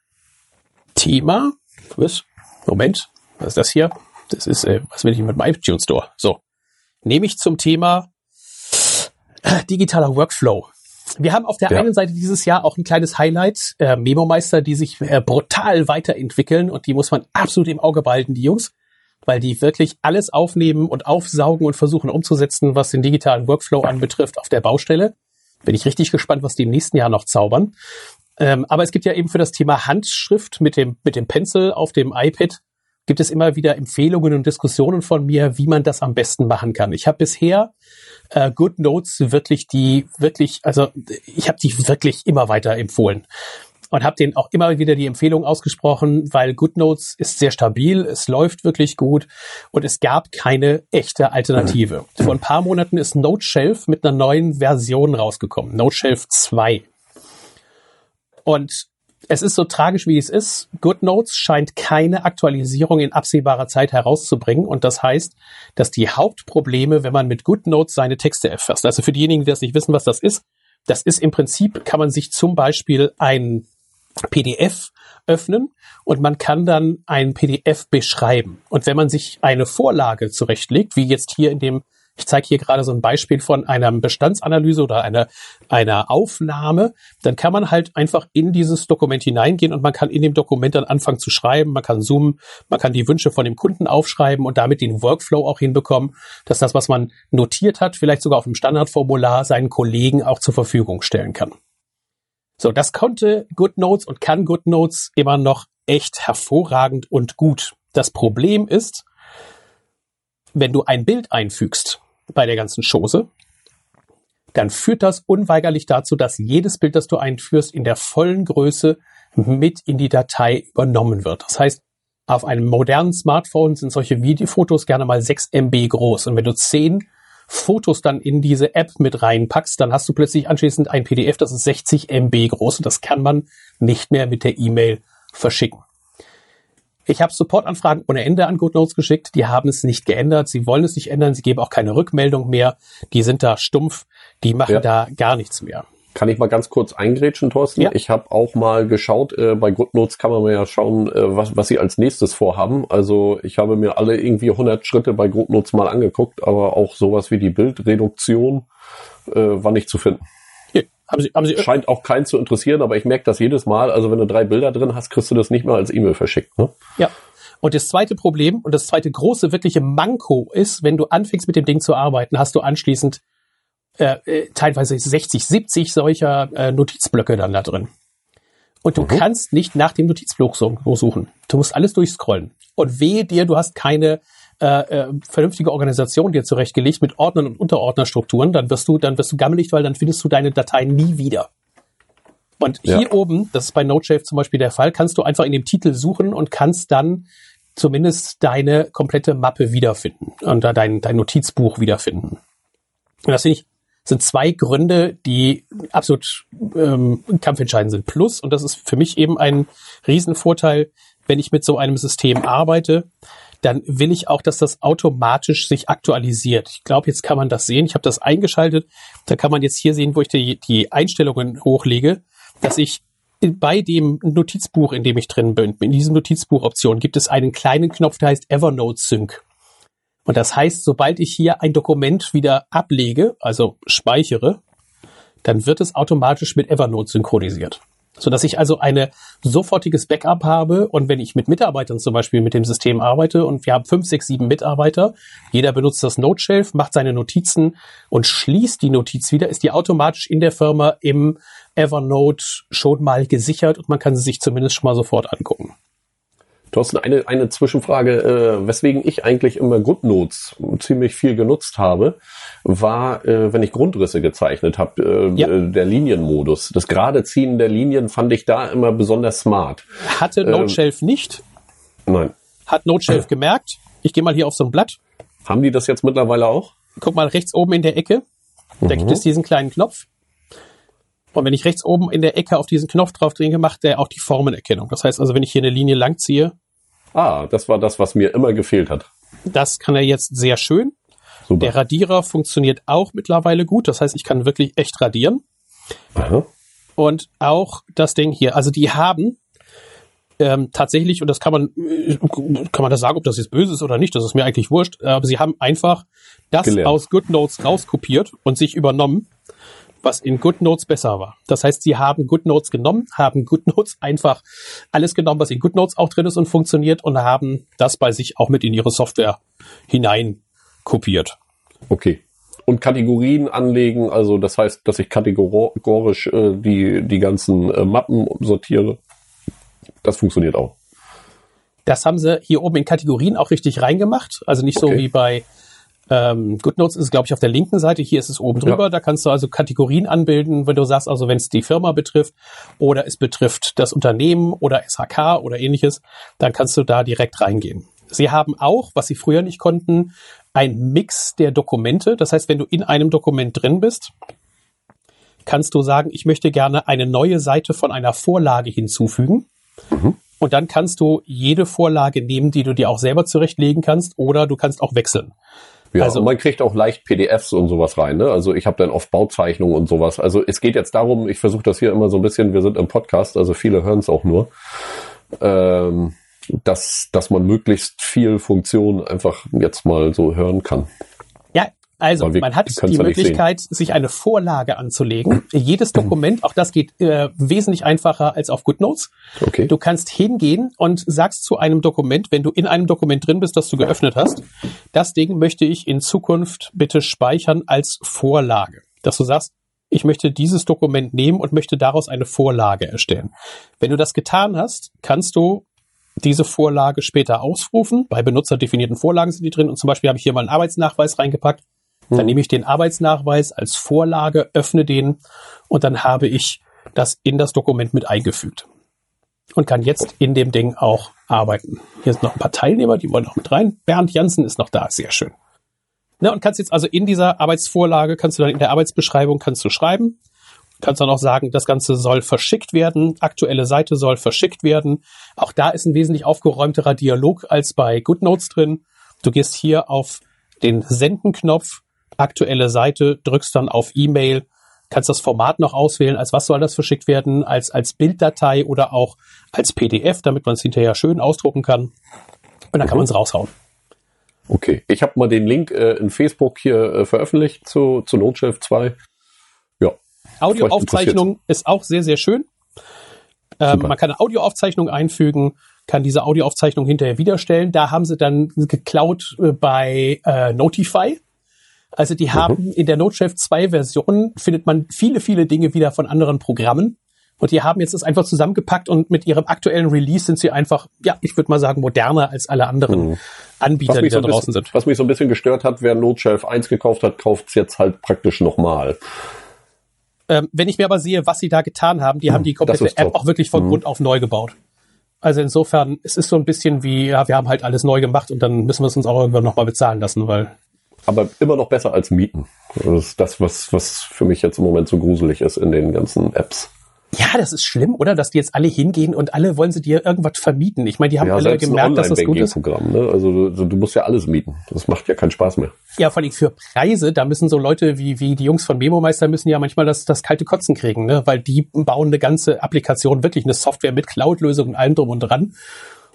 Thema, was? Moment, was ist das hier? Das ist, äh, was will ich mit meinem iTunes Store? So. Nämlich zum Thema digitaler Workflow. Wir haben auf der ja. einen Seite dieses Jahr auch ein kleines Highlight, äh, Memo-Meister, die sich äh, brutal weiterentwickeln und die muss man absolut im Auge behalten, die Jungs, weil die wirklich alles aufnehmen und aufsaugen und versuchen umzusetzen, was den digitalen Workflow anbetrifft auf der Baustelle. Bin ich richtig gespannt, was die im nächsten Jahr noch zaubern. Ähm, aber es gibt ja eben für das Thema Handschrift mit dem, mit dem Pencil auf dem iPad gibt es immer wieder Empfehlungen und Diskussionen von mir, wie man das am besten machen kann. Ich habe bisher äh, Good Notes wirklich die wirklich, also ich habe die wirklich immer weiter empfohlen und habe denen auch immer wieder die Empfehlung ausgesprochen, weil GoodNotes ist sehr stabil, es läuft wirklich gut und es gab keine echte Alternative. Vor ein paar Monaten ist NoteShelf mit einer neuen Version rausgekommen, NoteShelf 2. Und es ist so tragisch, wie es ist. GoodNotes scheint keine Aktualisierung in absehbarer Zeit herauszubringen. Und das heißt, dass die Hauptprobleme, wenn man mit GoodNotes seine Texte erfasst, also für diejenigen, die das nicht wissen, was das ist, das ist im Prinzip, kann man sich zum Beispiel ein PDF öffnen und man kann dann ein PDF beschreiben. Und wenn man sich eine Vorlage zurechtlegt, wie jetzt hier in dem ich zeige hier gerade so ein Beispiel von einer Bestandsanalyse oder einer, einer Aufnahme. Dann kann man halt einfach in dieses Dokument hineingehen und man kann in dem Dokument dann anfangen zu schreiben. Man kann zoomen, man kann die Wünsche von dem Kunden aufschreiben und damit den Workflow auch hinbekommen, dass das, was man notiert hat, vielleicht sogar auf dem Standardformular seinen Kollegen auch zur Verfügung stellen kann. So, das konnte GoodNotes und kann GoodNotes immer noch echt hervorragend und gut. Das Problem ist, wenn du ein Bild einfügst, bei der ganzen Chose, dann führt das unweigerlich dazu, dass jedes Bild, das du einführst, in der vollen Größe mit in die Datei übernommen wird. Das heißt, auf einem modernen Smartphone sind solche Videofotos gerne mal 6 MB groß. Und wenn du 10 Fotos dann in diese App mit reinpackst, dann hast du plötzlich anschließend ein PDF, das ist 60 MB groß und das kann man nicht mehr mit der E-Mail verschicken. Ich habe Supportanfragen ohne Ende an GoodNotes geschickt. Die haben es nicht geändert. Sie wollen es nicht ändern. Sie geben auch keine Rückmeldung mehr. Die sind da stumpf. Die machen ja. da gar nichts mehr. Kann ich mal ganz kurz eingrätschen, Thorsten? Ja. Ich habe auch mal geschaut, äh, bei GoodNotes kann man ja schauen, äh, was, was sie als nächstes vorhaben. Also ich habe mir alle irgendwie 100 Schritte bei GoodNotes mal angeguckt, aber auch sowas wie die Bildreduktion äh, war nicht zu finden. Haben Sie, haben Sie, Scheint auch keinen zu interessieren, aber ich merke das jedes Mal. Also wenn du drei Bilder drin hast, kriegst du das nicht mehr als E-Mail verschickt. Ne? ja. Und das zweite Problem und das zweite große wirkliche Manko ist, wenn du anfängst mit dem Ding zu arbeiten, hast du anschließend äh, äh, teilweise 60, 70 solcher äh, Notizblöcke dann da drin. Und du kannst nicht nach dem Notizblock so- suchen. Du musst alles durchscrollen. Und wehe dir, du hast keine äh, äh, vernünftige Organisation dir zurechtgelegt mit Ordnern und Unterordnerstrukturen, dann wirst du, dann wirst du gammelig, weil dann findest du deine Dateien nie wieder. Und Ja. hier oben, das ist bei Node.js zum Beispiel der Fall, kannst du einfach in dem Titel suchen und kannst dann zumindest deine komplette Mappe wiederfinden und da dein, dein Notizbuch wiederfinden. Und das finde ich, sind zwei Gründe, die absolut ähm, kampfentscheidend sind. Plus, und das ist für mich eben ein Riesenvorteil, wenn ich mit so einem System arbeite, dann will ich auch, dass das automatisch sich aktualisiert. Ich glaube, jetzt kann man das sehen. Ich habe das eingeschaltet. Da kann man jetzt hier sehen, wo ich die, die Einstellungen hochlege, dass ich bei dem Notizbuch, in dem ich drin bin, in diesem Notizbuchoption gibt es einen kleinen Knopf, der heißt Evernote Sync. Und das heißt, sobald ich hier ein Dokument wieder ablege, also speichere, dann wird es automatisch mit Evernote synchronisiert. Sodass ich also eine sofortiges Backup habe und wenn ich mit Mitarbeitern zum Beispiel mit dem System arbeite und wir haben fünf, sechs, sieben Mitarbeiter, jeder benutzt das Note Shelf, macht seine Notizen und schließt die Notiz wieder, ist die automatisch in der Firma im Evernote schon mal gesichert und man kann sie sich zumindest schon mal sofort angucken. Thorsten, eine, eine Zwischenfrage, äh, weswegen ich eigentlich immer GoodNotes ziemlich viel genutzt habe, war, äh, wenn ich Grundrisse gezeichnet habe, äh, Ja. äh, der Linienmodus. Das Geradeziehen der Linien fand ich da immer besonders smart. Hatte Ähm. Note Shelf nicht, Nein. hat Note Shelf gemerkt. Ich gehe mal hier auf so ein Blatt, Haben die das jetzt mittlerweile auch? guck mal rechts oben in der Ecke, da gibt es diesen kleinen Knopf. Und wenn ich rechts oben in der Ecke auf diesen Knopf drauf drücke, macht der auch die Formenerkennung. Das heißt also, wenn ich hier eine Linie lang ziehe, Ah, das war das, was mir immer gefehlt hat. das kann er jetzt sehr schön. Super. Der Radierer funktioniert auch mittlerweile gut. Das heißt, ich kann wirklich echt radieren. Aha. Und auch das Ding hier. Also die haben ähm, tatsächlich, und das kann man, äh, kann man das sagen, ob das jetzt böse ist oder nicht, das ist mir eigentlich wurscht, aber sie haben einfach das Gelernt. aus GoodNotes rauskopiert und sich übernommen, was in GoodNotes besser war. Das heißt, sie haben GoodNotes genommen, haben GoodNotes einfach alles genommen, was in GoodNotes auch drin ist und funktioniert und haben das bei sich auch mit in ihre Software hinein kopiert. Okay. Und Kategorien anlegen, also das heißt, dass ich kategorisch äh, die, die ganzen äh, Mappen sortiere. Das funktioniert auch. Das haben sie hier oben in Kategorien auch richtig reingemacht. Also nicht so Okay. wie bei ähm, GoodNotes ist es, glaube ich, auf der linken Seite. Hier ist es oben drüber. Ja. Da kannst du also Kategorien anbilden, wenn du sagst, also wenn es die Firma betrifft oder es betrifft das Unternehmen oder SHK oder ähnliches, dann kannst du da direkt reingehen. Sie haben auch, was sie früher nicht konnten, ein Mix der Dokumente. Das heißt, wenn du in einem Dokument drin bist, kannst du sagen, ich möchte gerne eine neue Seite von einer Vorlage hinzufügen. Und dann kannst du jede Vorlage nehmen, die du dir auch selber zurechtlegen kannst, oder du kannst auch wechseln. Ja, Also- man kriegt auch leicht PDFs und sowas rein. Ne? Also ich habe dann oft Bauzeichnungen und sowas. Also es geht jetzt darum, ich versuche das hier immer so ein bisschen, wir sind im Podcast, also viele hören es auch nur, ähm, dass, dass man möglichst viel Funktion einfach jetzt mal so hören kann. Ja, also wir man hat die ja Möglichkeit, sich eine Vorlage anzulegen. Jedes Dokument, auch das geht äh, wesentlich einfacher als auf GoodNotes. Okay. Du kannst hingehen und sagst zu einem Dokument, wenn du in einem Dokument drin bist, das du geöffnet hast, das Ding möchte ich in Zukunft bitte speichern als Vorlage. Dass du sagst, ich möchte dieses Dokument nehmen und möchte daraus eine Vorlage erstellen. Wenn du das getan hast, kannst du diese Vorlage später ausrufen. Bei benutzerdefinierten Vorlagen sind die drin und zum Beispiel habe ich hier mal einen Arbeitsnachweis reingepackt. Dann nehme ich den Arbeitsnachweis als Vorlage, öffne den und dann habe ich das in das Dokument mit eingefügt und kann jetzt in dem Ding auch arbeiten. Hier sind noch ein paar Teilnehmer, die wollen noch mit rein. Bernd Jansen ist noch da, sehr schön. Ne, und kannst jetzt also in dieser Arbeitsvorlage, kannst du dann in der Arbeitsbeschreibung kannst du schreiben, kannst dann auch sagen, das Ganze soll verschickt werden, aktuelle Seite soll verschickt werden. Auch da ist ein wesentlich aufgeräumterer Dialog als bei GoodNotes drin. Du gehst hier auf den Senden-Knopf, aktuelle Seite, drückst dann auf E-Mail kannst das Format noch auswählen, als was soll das verschickt werden, als, als Bilddatei oder auch als PDF, damit man es hinterher schön ausdrucken kann. Und dann kann man es raushauen. Okay, ich habe mal den Link äh, in Facebook hier äh, veröffentlicht zu, zu Notchef 2. Audioaufzeichnung ist auch sehr, sehr schön. Ähm, man kann eine Audioaufzeichnung einfügen, kann diese Audioaufzeichnung hinterher wiederstellen. Da haben sie dann geklaut äh, bei äh, Notify. Also die mhm. haben in der Notechef 2 Version findet man viele, viele Dinge wieder von anderen Programmen. Und die haben jetzt das einfach zusammengepackt und mit ihrem aktuellen Release sind sie einfach, ja, ich würde mal sagen, moderner als alle anderen mhm. Anbieter, die da so draußen bisschen, sind. Was mich so ein bisschen gestört hat, wer Notchef 1 gekauft hat, kauft es jetzt halt praktisch nochmal. Ähm, wenn ich mir aber sehe, was sie da getan haben, die mhm, haben die komplette App auch wirklich von mhm. Grund auf neu gebaut. Also insofern, es ist so ein bisschen wie, ja, wir haben halt alles neu gemacht und dann müssen wir es uns auch irgendwann nochmal bezahlen lassen, weil. Aber immer noch besser als Mieten. Das ist das, was, was für mich jetzt im Moment so gruselig ist in den ganzen Apps. Ja, das ist schlimm, oder? Dass die jetzt alle hingehen und alle wollen sie dir irgendwas vermieten. Ich meine, die haben ja, alle gemerkt, dass das gut ist. Programm, ne? Also du, du, musst ja alles mieten. Das macht ja keinen Spaß mehr. Ja, vor allem für Preise, da müssen so Leute wie, wie die Jungs von Memo Meister müssen ja manchmal das, das kalte Kotzen kriegen, ne? Weil die bauen eine ganze Applikation, wirklich eine Software mit Cloud-Lösung und allem drum und dran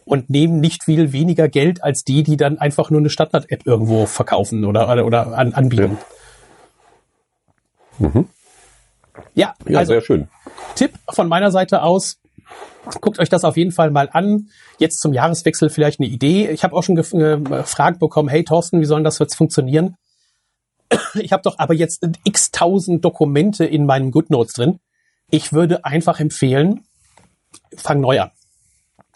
und nehmen nicht viel weniger Geld als die, die dann einfach nur eine Standard-App irgendwo verkaufen oder, oder, oder an, anbieten. Ja. Mhm. Ja, ja also, sehr schön. Tipp von meiner Seite aus, guckt euch das auf jeden Fall mal an. Jetzt zum Jahreswechsel vielleicht eine Idee. Ich habe auch schon gefragt bekommen, hey Thorsten, wie soll das jetzt funktionieren? Ich habe doch aber jetzt x tausend Dokumente in meinen GoodNotes drin. Ich würde einfach empfehlen, fang neu an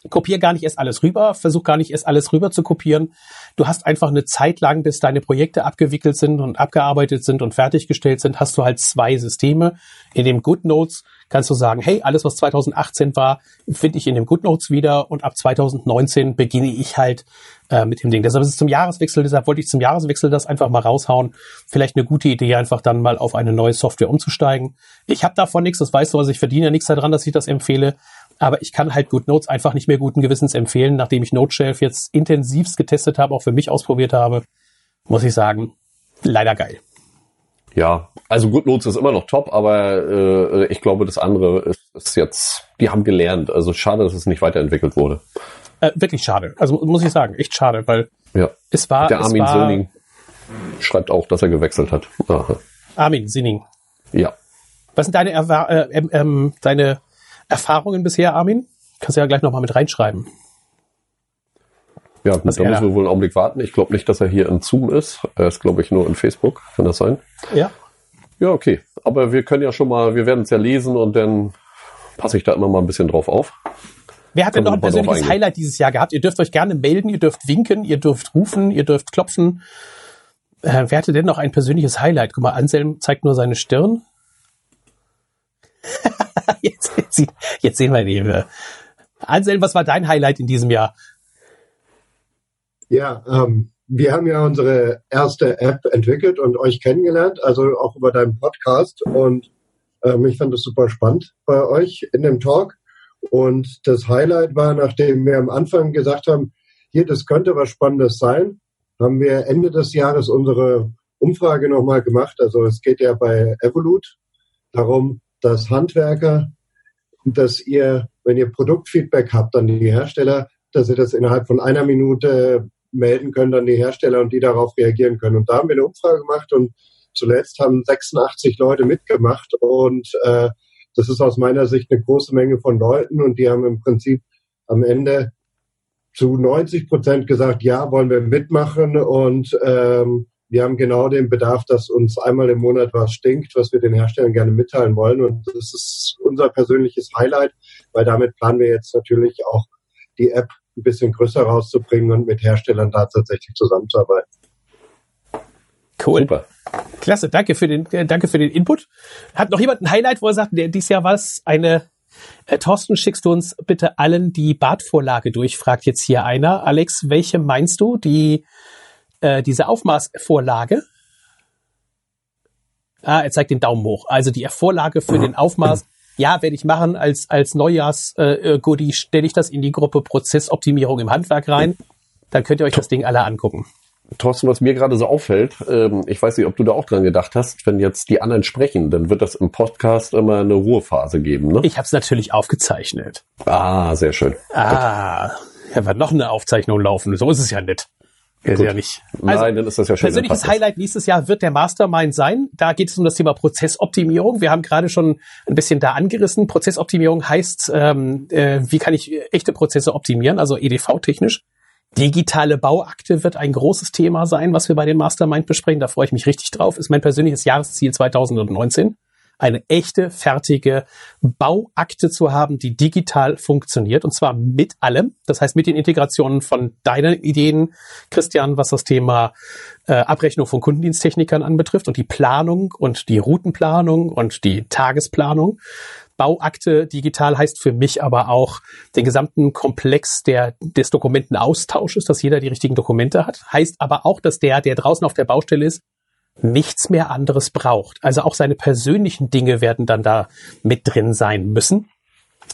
kopier gar nicht erst alles rüber, versuch gar nicht erst alles rüber zu kopieren. Du hast einfach eine Zeit lang, bis deine Projekte abgewickelt sind und abgearbeitet sind und fertiggestellt sind, hast du halt zwei Systeme. In dem GoodNotes kannst du sagen, hey, alles was 2018 war, finde ich in dem GoodNotes wieder und ab 2019 beginne ich halt äh, mit dem Ding. Deshalb ist es zum Jahreswechsel, deshalb wollte ich zum Jahreswechsel das einfach mal raushauen. Vielleicht eine gute Idee, einfach dann mal auf eine neue Software umzusteigen. Ich habe davon nichts, das weißt du, also ich verdiene ja nichts daran, dass ich das empfehle. Aber ich kann halt GoodNotes einfach nicht mehr guten Gewissens empfehlen, nachdem ich NoteShelf jetzt intensivst getestet habe, auch für mich ausprobiert habe, muss ich sagen, leider geil. Ja, also GoodNotes ist immer noch top, aber äh, ich glaube, das andere ist, ist jetzt, die haben gelernt. Also schade, dass es nicht weiterentwickelt wurde. Äh, wirklich schade. Also muss ich sagen, echt schade, weil ja. es war. Der Armin war, Sinning schreibt auch, dass er gewechselt hat. Aha. Armin Sinning. Ja. Was sind deine, Erwa äh, ähm, ähm, deine Erfahrungen bisher, Armin? Kannst du ja gleich nochmal mit reinschreiben. Ja, gut, da müssen wir wohl einen Augenblick warten. Ich glaube nicht, dass er hier in Zoom ist. Er ist, glaube ich, nur in Facebook. Kann das sein? Ja. Ja, okay. Aber wir können ja schon mal, wir werden es ja lesen und dann passe ich da immer mal ein bisschen drauf auf. Wer hat denn noch ein persönliches Highlight dieses Jahr gehabt? Ihr dürft euch gerne melden, ihr dürft winken, ihr dürft rufen, ihr dürft klopfen. Äh, wer hatte denn noch ein persönliches Highlight? Guck mal, Anselm zeigt nur seine Stirn. jetzt, jetzt, jetzt, sehen wir ihn. Anselm, was war dein Highlight in diesem Jahr? Ja, ähm, wir haben ja unsere erste App entwickelt und euch kennengelernt, also auch über deinen Podcast. Und ähm, ich fand es super spannend bei euch in dem Talk. Und das Highlight war, nachdem wir am Anfang gesagt haben, hier, das könnte was Spannendes sein, haben wir Ende des Jahres unsere Umfrage nochmal gemacht. Also es geht ja bei Evolut darum, dass Handwerker, dass ihr, wenn ihr Produktfeedback habt an die Hersteller, dass ihr das innerhalb von einer Minute melden könnt an die Hersteller und die darauf reagieren können. Und da haben wir eine Umfrage gemacht und zuletzt haben 86 Leute mitgemacht und äh, das ist aus meiner Sicht eine große Menge von Leuten und die haben im Prinzip am Ende zu 90 Prozent gesagt, ja, wollen wir mitmachen und ähm, wir haben genau den Bedarf, dass uns einmal im Monat was stinkt, was wir den Herstellern gerne mitteilen wollen. Und das ist unser persönliches Highlight, weil damit planen wir jetzt natürlich auch die App ein bisschen größer rauszubringen und mit Herstellern da tatsächlich zusammenzuarbeiten. Cool. Super. Klasse, danke für den, äh, danke für den Input. Hat noch jemand ein Highlight, wo er sagt, der, dieses Jahr war es eine, äh, Thorsten, schickst du uns bitte allen die Badvorlage durch, fragt jetzt hier einer. Alex, welche meinst du? Die äh, diese Aufmaßvorlage. Ah, er zeigt den Daumen hoch. Also die Vorlage für den Aufmaß. Ja, werde ich machen. Als, als Neujahrs-Goodie äh, stelle ich das in die Gruppe Prozessoptimierung im Handwerk rein. Dann könnt ihr euch das Ding alle angucken. Thorsten, was mir gerade so auffällt, ähm, ich weiß nicht, ob du da auch dran gedacht hast, wenn jetzt die anderen sprechen, dann wird das im Podcast immer eine Ruhephase geben, ne? Ich habe es natürlich aufgezeichnet. Ah, sehr schön. Ah, ja, wird noch eine Aufzeichnung laufen. So ist es ja nicht. Ist ja nicht. Also, Nein, dann ist das ja schön. Persönliches Highlight nächstes Jahr wird der Mastermind sein. Da geht es um das Thema Prozessoptimierung. Wir haben gerade schon ein bisschen da angerissen. Prozessoptimierung heißt, ähm, äh, wie kann ich echte Prozesse optimieren, also EDV-technisch. Digitale Bauakte wird ein großes Thema sein, was wir bei dem Mastermind besprechen. Da freue ich mich richtig drauf. Ist mein persönliches Jahresziel 2019 eine echte, fertige Bauakte zu haben, die digital funktioniert und zwar mit allem. Das heißt mit den Integrationen von deinen Ideen, Christian, was das Thema äh, Abrechnung von Kundendiensttechnikern anbetrifft und die Planung und die Routenplanung und die Tagesplanung. Bauakte digital heißt für mich aber auch den gesamten Komplex der, des Dokumentenaustausches, dass jeder die richtigen Dokumente hat. Heißt aber auch, dass der, der draußen auf der Baustelle ist, nichts mehr anderes braucht. Also auch seine persönlichen Dinge werden dann da mit drin sein müssen.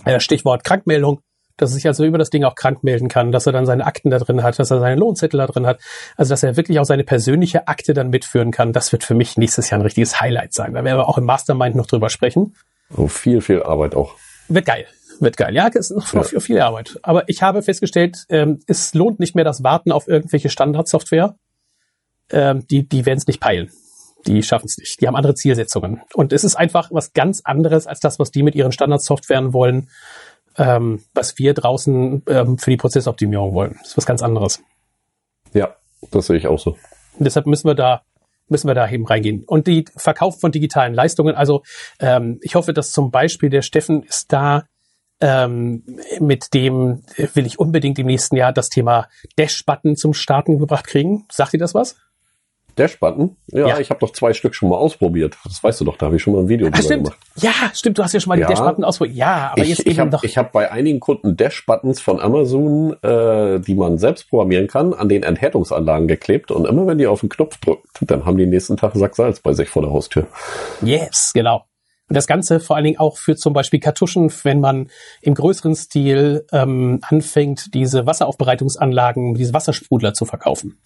Äh, Stichwort Krankmeldung, dass er sich also über das Ding auch krank melden kann, dass er dann seine Akten da drin hat, dass er seine Lohnzettel da drin hat. Also dass er wirklich auch seine persönliche Akte dann mitführen kann. Das wird für mich nächstes Jahr ein richtiges Highlight sein. Da werden wir auch im Mastermind noch drüber sprechen. Oh, viel, viel Arbeit auch. Wird geil. Wird geil. Ja, es ist noch ja. viel Arbeit. Aber ich habe festgestellt, ähm, es lohnt nicht mehr das Warten auf irgendwelche Standardsoftware ähm, die, die werden es nicht peilen. Die schaffen es nicht. Die haben andere Zielsetzungen. Und es ist einfach was ganz anderes als das, was die mit ihren Standardsoftwaren wollen, ähm, was wir draußen ähm, für die Prozessoptimierung wollen. Das ist was ganz anderes. Ja, das sehe ich auch so. Und deshalb müssen wir da müssen wir da eben reingehen. Und die Verkauf von digitalen Leistungen, also ähm, ich hoffe, dass zum Beispiel der Steffen ist da ähm, mit dem will ich unbedingt im nächsten Jahr das Thema Dash-Button zum Starten gebracht kriegen. Sagt ihr das was? Dash-Button? Ja, ja, ich habe doch zwei Stück schon mal ausprobiert. Das weißt du doch, da habe ich schon mal ein Video Ach, stimmt. gemacht. Ja, stimmt, du hast ja schon mal ja, die Dash-Button ausprobiert. Ja, aber ich, jetzt ich eben hab, Ich habe bei einigen Kunden Dash-Buttons von Amazon, äh, die man selbst programmieren kann, an den Enthärtungsanlagen geklebt und immer wenn die auf den Knopf drückt, dann haben die nächsten Tag Sack Salz bei sich vor der Haustür. Yes, genau. Und das Ganze vor allen Dingen auch für zum Beispiel Kartuschen, wenn man im größeren Stil ähm, anfängt, diese Wasseraufbereitungsanlagen, diese Wassersprudler zu verkaufen.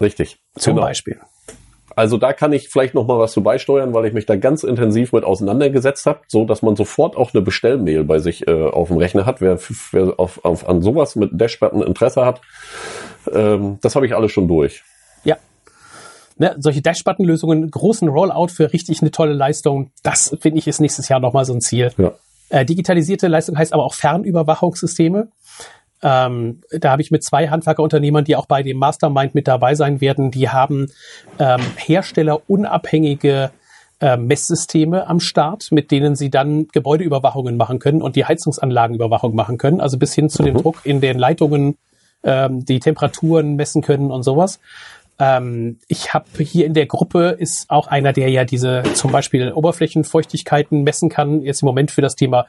Richtig. Zum genau. Beispiel. Also da kann ich vielleicht noch mal was zu beisteuern, weil ich mich da ganz intensiv mit auseinandergesetzt habe, so dass man sofort auch eine Bestellmail bei sich äh, auf dem Rechner hat. Wer, wer auf, auf, an sowas mit Dashbutton Interesse hat, ähm, das habe ich alles schon durch. Ja. Ne, solche Dash-Button-Lösungen, großen Rollout für richtig eine tolle Leistung, das finde ich ist nächstes Jahr noch mal so ein Ziel. Ja. Äh, digitalisierte Leistung heißt aber auch Fernüberwachungssysteme. Ähm, da habe ich mit zwei Handwerkerunternehmern, die auch bei dem Mastermind mit dabei sein werden, die haben ähm, herstellerunabhängige äh, Messsysteme am Start, mit denen sie dann Gebäudeüberwachungen machen können und die Heizungsanlagenüberwachung machen können, also bis hin zu mhm. dem Druck in den Leitungen, ähm, die Temperaturen messen können und sowas. Ähm, ich habe hier in der Gruppe ist auch einer, der ja diese zum Beispiel Oberflächenfeuchtigkeiten messen kann, jetzt im Moment für das Thema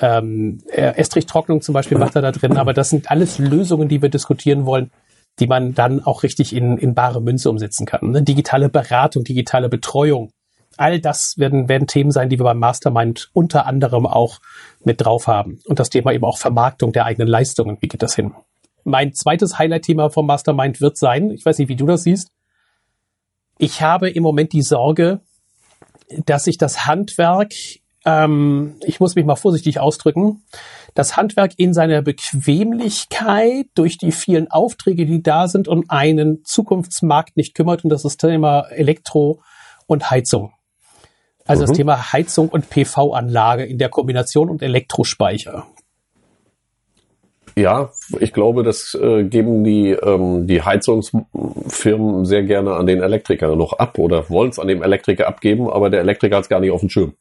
ähm, Estrichtrocknung zum Beispiel macht er da drin, aber das sind alles Lösungen, die wir diskutieren wollen, die man dann auch richtig in, in bare Münze umsetzen kann. Ne? Digitale Beratung, digitale Betreuung, all das werden, werden Themen sein, die wir beim Mastermind unter anderem auch mit drauf haben. Und das Thema eben auch Vermarktung der eigenen Leistungen. Wie geht das hin? Mein zweites Highlight-Thema vom Mastermind wird sein, ich weiß nicht, wie du das siehst. Ich habe im Moment die Sorge, dass sich das Handwerk ähm, ich muss mich mal vorsichtig ausdrücken, das Handwerk in seiner Bequemlichkeit durch die vielen Aufträge, die da sind, um einen Zukunftsmarkt nicht kümmert und das ist das Thema Elektro und Heizung. Also mhm. das Thema Heizung und PV-Anlage in der Kombination und Elektrospeicher. Ja, ich glaube, das äh, geben die, ähm, die Heizungsfirmen sehr gerne an den Elektriker noch ab oder wollen es an dem Elektriker abgeben, aber der Elektriker hat es gar nicht auf dem Schirm.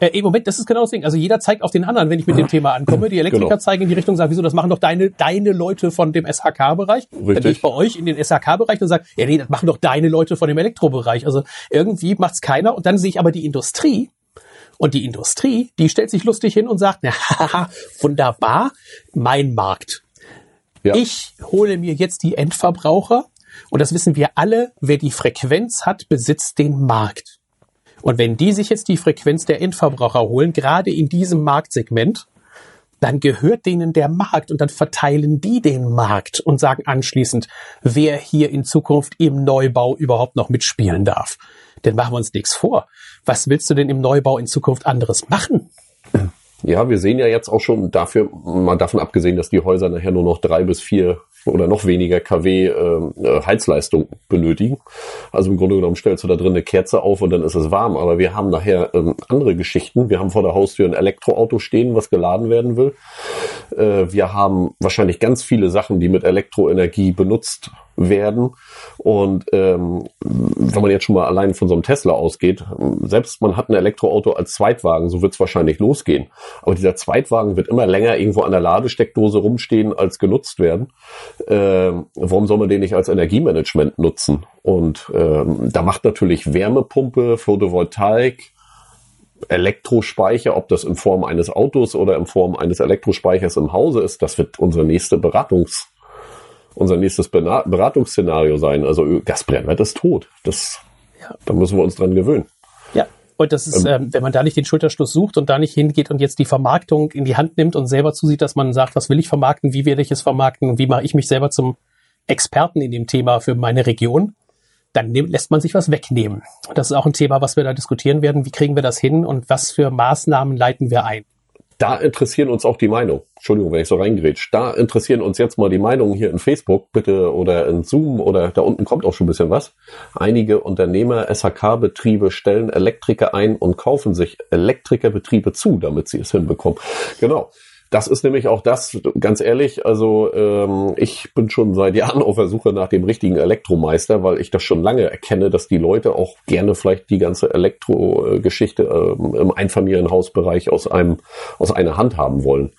Äh, Im Moment, das ist genau das Ding. Also jeder zeigt auf den anderen, wenn ich mit dem Thema ankomme. Die Elektriker genau. zeigen in die Richtung, sagen, wieso, das machen doch deine, deine Leute von dem SHK-Bereich. Dann gehe ich bei euch in den SHK-Bereich und sage, ja nee, das machen doch deine Leute von dem Elektrobereich. Also irgendwie macht's keiner. Und dann sehe ich aber die Industrie. Und die Industrie, die stellt sich lustig hin und sagt, na, haha, wunderbar, mein Markt. Ja. Ich hole mir jetzt die Endverbraucher. Und das wissen wir alle, wer die Frequenz hat, besitzt den Markt. Und wenn die sich jetzt die Frequenz der Endverbraucher holen, gerade in diesem Marktsegment, dann gehört denen der Markt und dann verteilen die den Markt und sagen anschließend, wer hier in Zukunft im Neubau überhaupt noch mitspielen darf. Denn machen wir uns nichts vor. Was willst du denn im Neubau in Zukunft anderes machen? Ja, wir sehen ja jetzt auch schon dafür, mal davon abgesehen, dass die Häuser nachher nur noch drei bis vier oder noch weniger kW äh, Heizleistung benötigen. Also im Grunde genommen stellst du da drin eine Kerze auf und dann ist es warm. Aber wir haben nachher ähm, andere Geschichten. Wir haben vor der Haustür ein Elektroauto stehen, was geladen werden will. Äh, wir haben wahrscheinlich ganz viele Sachen, die mit Elektroenergie benutzt werden. Und ähm, wenn man jetzt schon mal allein von so einem Tesla ausgeht, selbst man hat ein Elektroauto als Zweitwagen, so wird es wahrscheinlich losgehen. Aber dieser Zweitwagen wird immer länger irgendwo an der Ladesteckdose rumstehen, als genutzt werden. Ähm, warum soll man den nicht als Energiemanagement nutzen? Und ähm, da macht natürlich Wärmepumpe, Photovoltaik, Elektrospeicher, ob das in Form eines Autos oder in Form eines Elektrospeichers im Hause ist, das wird unsere nächste Beratungs unser nächstes Beratungsszenario sein. Also Gasbrennwert ist tot. Das, ja. da müssen wir uns dran gewöhnen. Ja. Und das ist, ähm, ähm, wenn man da nicht den Schulterschluss sucht und da nicht hingeht und jetzt die Vermarktung in die Hand nimmt und selber zusieht, dass man sagt, was will ich vermarkten, wie werde ich es vermarkten und wie mache ich mich selber zum Experten in dem Thema für meine Region, dann lässt man sich was wegnehmen. Und das ist auch ein Thema, was wir da diskutieren werden. Wie kriegen wir das hin und was für Maßnahmen leiten wir ein? Da interessieren uns auch die Meinung. Entschuldigung, wenn ich so reingrätsch. Da interessieren uns jetzt mal die Meinungen hier in Facebook, bitte, oder in Zoom, oder da unten kommt auch schon ein bisschen was. Einige Unternehmer, SHK-Betriebe stellen Elektriker ein und kaufen sich Elektrikerbetriebe zu, damit sie es hinbekommen. Genau. Das ist nämlich auch das, ganz ehrlich, also ähm, ich bin schon seit Jahren auf der Suche nach dem richtigen Elektromeister, weil ich das schon lange erkenne, dass die Leute auch gerne vielleicht die ganze Elektrogeschichte ähm, im Einfamilienhausbereich aus einem aus einer Hand haben wollen.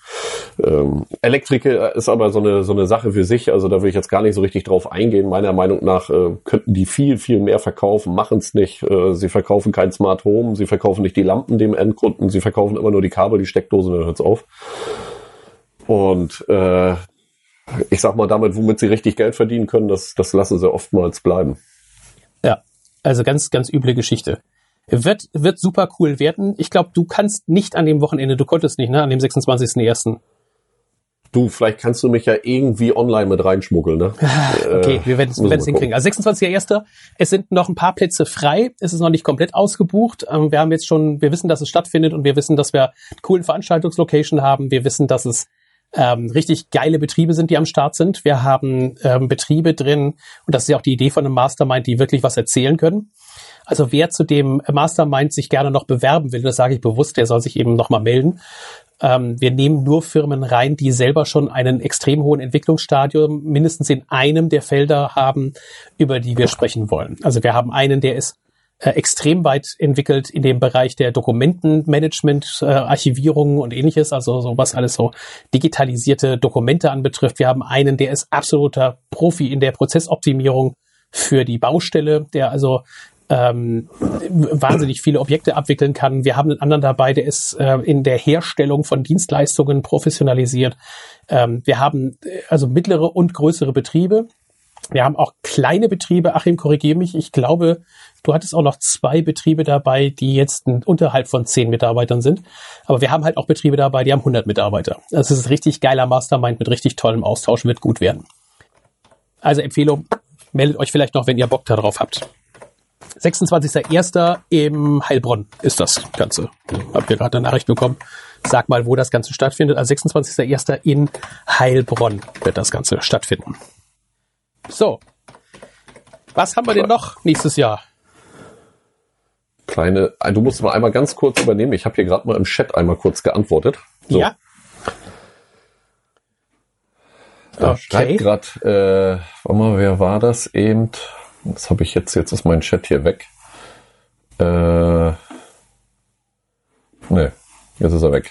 Ähm, Elektriker ist aber so eine so eine Sache für sich, also da will ich jetzt gar nicht so richtig drauf eingehen. Meiner Meinung nach äh, könnten die viel viel mehr verkaufen, machen es nicht. Äh, sie verkaufen kein Smart Home, sie verkaufen nicht die Lampen dem Endkunden, sie verkaufen immer nur die Kabel, die Steckdosen, dann hört's auf. Und äh, ich sag mal, damit, womit sie richtig Geld verdienen können, das, das lassen sie oftmals bleiben. Ja, also ganz, ganz üble Geschichte. Wird, wird super cool werden. Ich glaube, du kannst nicht an dem Wochenende, du konntest nicht, ne, an dem 26.01. Du, vielleicht kannst du mich ja irgendwie online mit reinschmuggeln, ne? okay, äh, wir werden es hinkriegen. Also 26.01. Es sind noch ein paar Plätze frei. Es ist noch nicht komplett ausgebucht. Ähm, wir haben jetzt schon, wir wissen, dass es stattfindet und wir wissen, dass wir einen coolen Veranstaltungslocation haben. Wir wissen, dass es ähm, richtig geile Betriebe sind, die am Start sind. Wir haben ähm, Betriebe drin, und das ist ja auch die Idee von einem Mastermind, die wirklich was erzählen können. Also wer zu dem Mastermind sich gerne noch bewerben will, das sage ich bewusst, der soll sich eben nochmal melden. Ähm, wir nehmen nur Firmen rein, die selber schon einen extrem hohen Entwicklungsstadium mindestens in einem der Felder haben, über die wir sprechen wollen. Also wir haben einen, der ist äh, extrem weit entwickelt in dem Bereich der Dokumentenmanagement, äh, Archivierung und ähnliches, also so was alles so digitalisierte Dokumente anbetrifft. Wir haben einen, der ist absoluter Profi in der Prozessoptimierung für die Baustelle, der also ähm, wahnsinnig viele Objekte abwickeln kann. Wir haben einen anderen dabei, der ist äh, in der Herstellung von Dienstleistungen professionalisiert. Ähm, wir haben äh, also mittlere und größere Betriebe. Wir haben auch kleine Betriebe. Achim, korrigiere mich. Ich glaube, du hattest auch noch zwei Betriebe dabei, die jetzt unterhalb von zehn Mitarbeitern sind. Aber wir haben halt auch Betriebe dabei, die haben 100 Mitarbeiter. Das ist ein richtig geiler Mastermind mit richtig tollem Austausch, wird gut werden. Also Empfehlung, meldet euch vielleicht noch, wenn ihr Bock darauf habt. 26.01. im Heilbronn ist das Ganze. Habt ihr gerade eine Nachricht bekommen? Sag mal, wo das Ganze stattfindet. Also 26.01. in Heilbronn wird das Ganze stattfinden. So. Was haben wir denn noch nächstes Jahr? Kleine, äh, du musst mal einmal ganz kurz übernehmen. Ich habe hier gerade mal im Chat einmal kurz geantwortet. So. Ja. Da okay. schreibt gerade, äh, warte mal, wer war das eben? Das habe ich jetzt, jetzt ist mein Chat hier weg. Äh, ne, jetzt ist er weg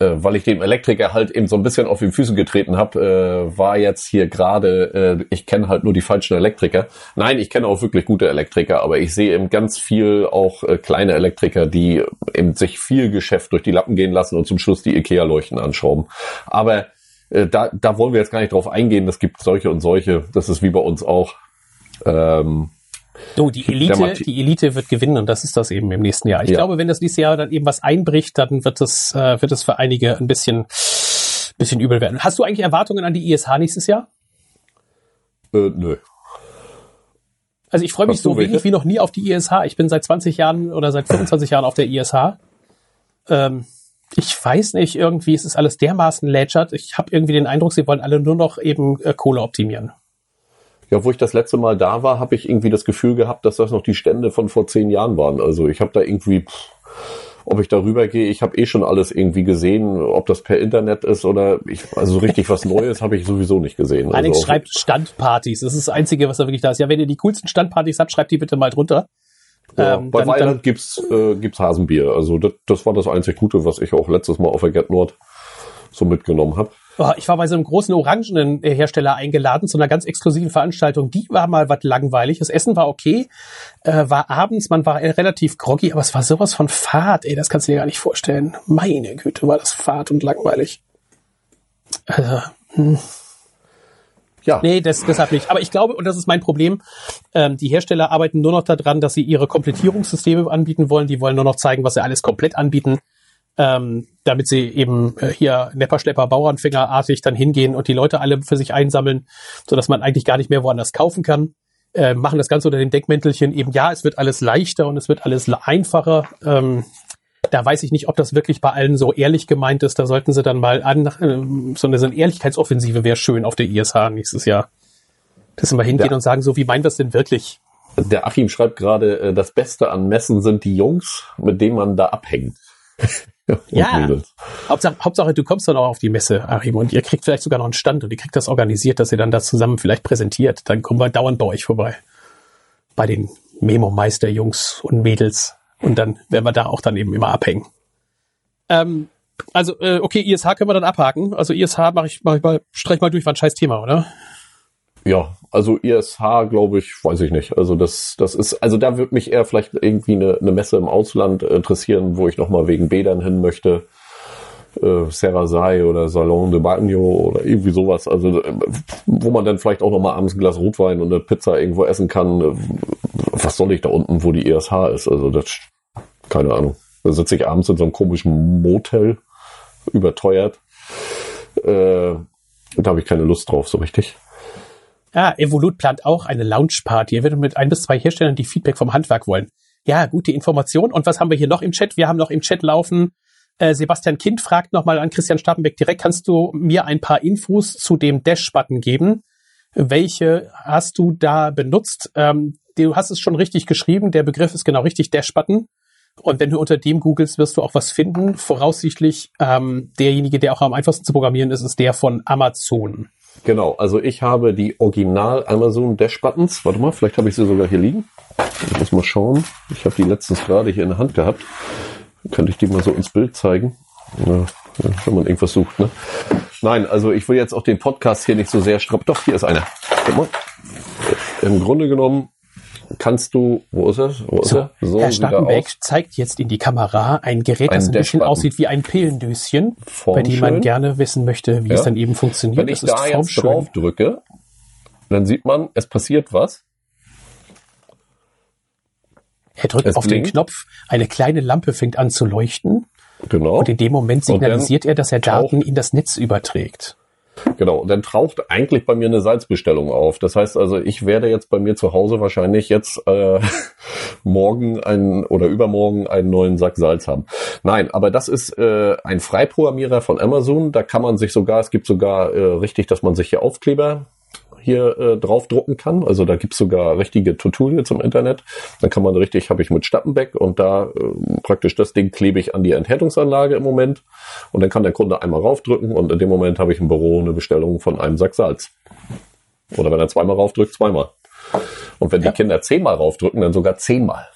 äh, weil ich dem Elektriker halt eben so ein bisschen auf die Füße getreten habe, äh, war jetzt hier gerade, äh, ich kenne halt nur die falschen Elektriker. Nein, ich kenne auch wirklich gute Elektriker, aber ich sehe eben ganz viel auch äh, kleine Elektriker, die eben sich viel Geschäft durch die Lappen gehen lassen und zum Schluss die IKEA-Leuchten anschrauben. Aber äh, da, da wollen wir jetzt gar nicht drauf eingehen. Das gibt solche und solche. Das ist wie bei uns auch. Ähm, Du, die Elite, die Elite wird gewinnen und das ist das eben im nächsten Jahr. Ich ja. glaube, wenn das nächste Jahr dann eben was einbricht, dann wird es, äh, wird es für einige ein bisschen, bisschen übel werden. Hast du eigentlich Erwartungen an die ISH nächstes Jahr? Äh, nö. Also ich freue mich so wenig wie noch nie auf die ISH. Ich bin seit 20 Jahren oder seit 25 Jahren auf der ISH. Ähm, ich weiß nicht, irgendwie ist es alles dermaßen lätschert. Ich habe irgendwie den Eindruck, sie wollen alle nur noch eben äh, Kohle optimieren. Ja, wo ich das letzte Mal da war, habe ich irgendwie das Gefühl gehabt, dass das noch die Stände von vor zehn Jahren waren. Also ich habe da irgendwie, pff, ob ich darüber gehe, ich habe eh schon alles irgendwie gesehen, ob das per Internet ist oder ich, also richtig was Neues habe ich sowieso nicht gesehen. Alex also schreibt Standpartys. Das ist das Einzige, was da wirklich da ist. Ja, wenn ihr die coolsten Standpartys habt, schreibt die bitte mal drunter. Ja, ähm, bei dann, Weiland dann, gibt's äh, gibt's Hasenbier. Also das, das war das einzig Gute, was ich auch letztes Mal auf der Get Nord so mitgenommen habe. Oh, ich war bei so einem großen orangenen Hersteller eingeladen zu einer ganz exklusiven Veranstaltung. Die war mal was langweilig. Das Essen war okay, äh, war abends, man war relativ groggy, aber es war sowas von Fahrt. Ey, das kannst du dir gar nicht vorstellen. Meine Güte, war das Fahrt und langweilig. Also, hm. Ja. Nee, das, deshalb nicht. Aber ich glaube, und das ist mein Problem, ähm, die Hersteller arbeiten nur noch daran, dass sie ihre Komplettierungssysteme anbieten wollen. Die wollen nur noch zeigen, was sie alles komplett anbieten ähm, damit sie eben äh, hier Nepperschlepper, Bauernfängerartig dann hingehen und die Leute alle für sich einsammeln, so dass man eigentlich gar nicht mehr woanders kaufen kann. Äh, machen das Ganze unter dem Deckmäntelchen eben, ja, es wird alles leichter und es wird alles einfacher. Ähm, da weiß ich nicht, ob das wirklich bei allen so ehrlich gemeint ist. Da sollten sie dann mal an, äh, so eine, so eine Ehrlichkeitsoffensive wäre schön auf der ISH nächstes Jahr. Dass sie mal hingehen ja. und sagen, so, wie meint das denn wirklich? Der Achim schreibt gerade, äh, das Beste an Messen sind die Jungs, mit denen man da abhängt. ja, Hauptsache, Hauptsache, du kommst dann auch auf die Messe, Achim, und ihr kriegt vielleicht sogar noch einen Stand und ihr kriegt das organisiert, dass ihr dann das zusammen vielleicht präsentiert. Dann kommen wir dauernd bei euch vorbei. Bei den Memo-Meister-Jungs und Mädels. Und dann werden wir da auch dann eben immer abhängen. Ähm, also, äh, okay, ISH können wir dann abhaken. Also ISH mache ich, mach ich mal, streich mal durch, war ein scheiß Thema, oder? Ja, also ISH, glaube ich, weiß ich nicht. Also das, das ist, also da würde mich eher vielleicht irgendwie eine, eine Messe im Ausland interessieren, wo ich nochmal wegen Bädern hin möchte. Äh, Serrazai oder Salon de Bagno oder irgendwie sowas. Also äh, wo man dann vielleicht auch nochmal abends ein Glas Rotwein und eine Pizza irgendwo essen kann. Was soll ich da unten, wo die ISH ist? Also das, keine Ahnung. Da sitze ich abends in so einem komischen Motel, überteuert. Äh, da habe ich keine Lust drauf, so richtig. Ja, Evolut plant auch eine Launchparty. Er wird mit ein bis zwei Herstellern die Feedback vom Handwerk wollen. Ja, gute Information. Und was haben wir hier noch im Chat? Wir haben noch im Chat laufen. Äh, Sebastian Kind fragt nochmal an Christian Stappenbeck direkt, kannst du mir ein paar Infos zu dem Dash-Button geben? Welche hast du da benutzt? Ähm, du hast es schon richtig geschrieben. Der Begriff ist genau richtig Dash-Button. Und wenn du unter dem googelst, wirst du auch was finden. Voraussichtlich ähm, derjenige, der auch am einfachsten zu programmieren ist, ist der von Amazon. Genau, also ich habe die Original Amazon Dash Buttons. Warte mal, vielleicht habe ich sie sogar hier liegen. Ich muss mal schauen. Ich habe die letztens gerade hier in der Hand gehabt. Könnte ich die mal so ins Bild zeigen. Ja, wenn man irgendwas sucht, ne? Nein, also ich will jetzt auch den Podcast hier nicht so sehr strapp. Doch, hier ist einer. Guck mal. Im Grunde genommen kannst du, wo ist es? Wo ist so, er? So Herr Stackenbeck zeigt jetzt in die Kamera ein Gerät, das ein, ein bisschen aussieht wie ein Pillendöschen, bei dem man gerne wissen möchte, wie ja. es dann eben funktioniert. Wenn ich das da jetzt drauf drücke, dann sieht man, es passiert was. Er drückt es auf blinkt. den Knopf, eine kleine Lampe fängt an zu leuchten. Genau. Und in dem Moment signalisiert er, dass er Daten in das Netz überträgt. Genau, und dann taucht eigentlich bei mir eine Salzbestellung auf. Das heißt also, ich werde jetzt bei mir zu Hause wahrscheinlich jetzt äh, morgen einen oder übermorgen einen neuen Sack Salz haben. Nein, aber das ist äh, ein Freiprogrammierer von Amazon. Da kann man sich sogar, es gibt sogar äh, richtig, dass man sich hier Aufkleber hier äh, draufdrucken kann. Also da gibt's sogar richtige Tutorials im Internet. Dann kann man richtig, habe ich mit Stappenbeck und da äh, praktisch das Ding klebe ich an die Enthärtungsanlage im Moment. Und dann kann der Kunde einmal raufdrücken und in dem Moment habe ich im Büro eine Bestellung von einem Sack Salz. Oder wenn er zweimal raufdrückt, zweimal. Und wenn ja. die Kinder zehnmal raufdrücken, dann sogar zehnmal.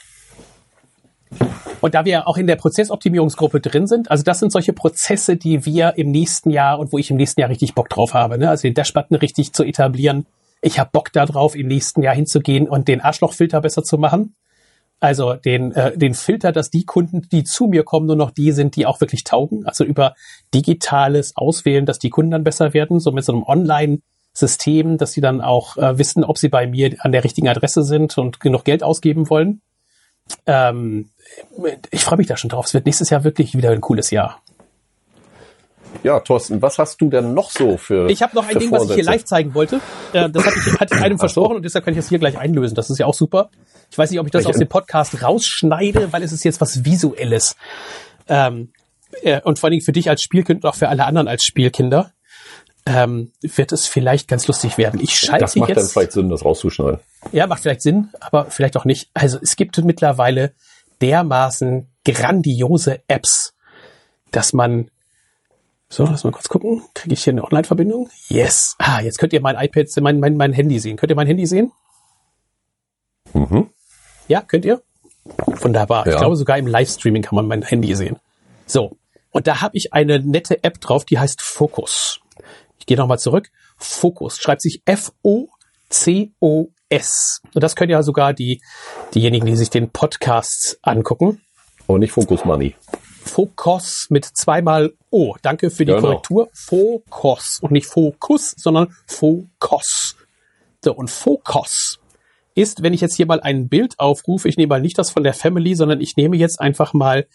Und da wir auch in der Prozessoptimierungsgruppe drin sind, also das sind solche Prozesse, die wir im nächsten Jahr und wo ich im nächsten Jahr richtig Bock drauf habe, ne? also den Dashbutton richtig zu etablieren. Ich habe Bock darauf, im nächsten Jahr hinzugehen und den Arschlochfilter besser zu machen. Also den, äh, den Filter, dass die Kunden, die zu mir kommen, nur noch die sind, die auch wirklich taugen. Also über digitales Auswählen, dass die Kunden dann besser werden, so mit so einem Online- System, dass sie dann auch äh, wissen, ob sie bei mir an der richtigen Adresse sind und genug Geld ausgeben wollen. Ähm, ich freue mich da schon drauf. Es wird nächstes Jahr wirklich wieder ein cooles Jahr. Ja, Thorsten, was hast du denn noch so für Ich habe noch ein Ding, was ich hier live zeigen wollte. Äh, das hatte ich, hatte ich einem versprochen und deshalb kann ich das hier gleich einlösen. Das ist ja auch super. Ich weiß nicht, ob ich das Ich- aus dem Podcast rausschneide, weil es ist jetzt was Visuelles. Ähm, äh, und vor allen Dingen für dich als Spielkind und auch für alle anderen als Spielkinder ähm, wird es vielleicht ganz lustig werden. Ich schalte Das macht jetzt. dann vielleicht Sinn, das rauszuschneiden. Ja, macht vielleicht Sinn, aber vielleicht auch nicht. Also es gibt mittlerweile dermaßen grandiose Apps, dass man so, lass mal kurz gucken. Kriege ich hier eine Online-Verbindung? Yes. Ah, jetzt könnt ihr mein iPad, mein, mein, mein Handy sehen. Könnt ihr mein Handy sehen? Mhm. Ja, könnt ihr? Wunderbar. Ich Ja. glaube, sogar im Livestreaming kann man mein Handy sehen. So. Und da habe ich eine nette App drauf, die heißt Focus. Ich gehe nochmal zurück. Focus schreibt sich F-O-C-O-S. Und das können ja sogar die, diejenigen, die sich den Podcast angucken. Aber nicht Focus Money. Focus mit zweimal O. Danke für die Genau. Korrektur. Focus und nicht Fokus, sondern Focus. So, und Focus ist, wenn ich jetzt hier mal ein Bild aufrufe, ich nehme mal nicht das von der Family, sondern ich nehme jetzt einfach mal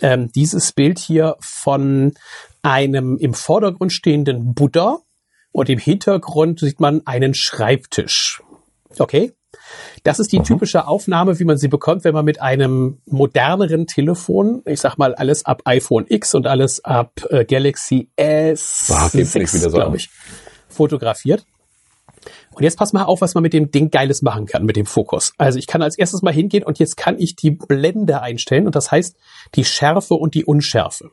ähm, dieses Bild hier von einem im Vordergrund stehenden Buddha und im Hintergrund sieht man einen Schreibtisch. Okay? Das ist die typische Aufnahme, wie man sie bekommt, wenn man mit einem moderneren Telefon, ich sag mal alles ab iPhone X und alles ab äh, Galaxy S, glaube ich, fotografiert. Und jetzt pass mal auf, was man mit dem Ding Geiles machen kann, mit dem Fokus. Also ich kann als erstes mal hingehen und jetzt kann ich die Blende einstellen und das heißt die Schärfe und die Unschärfe.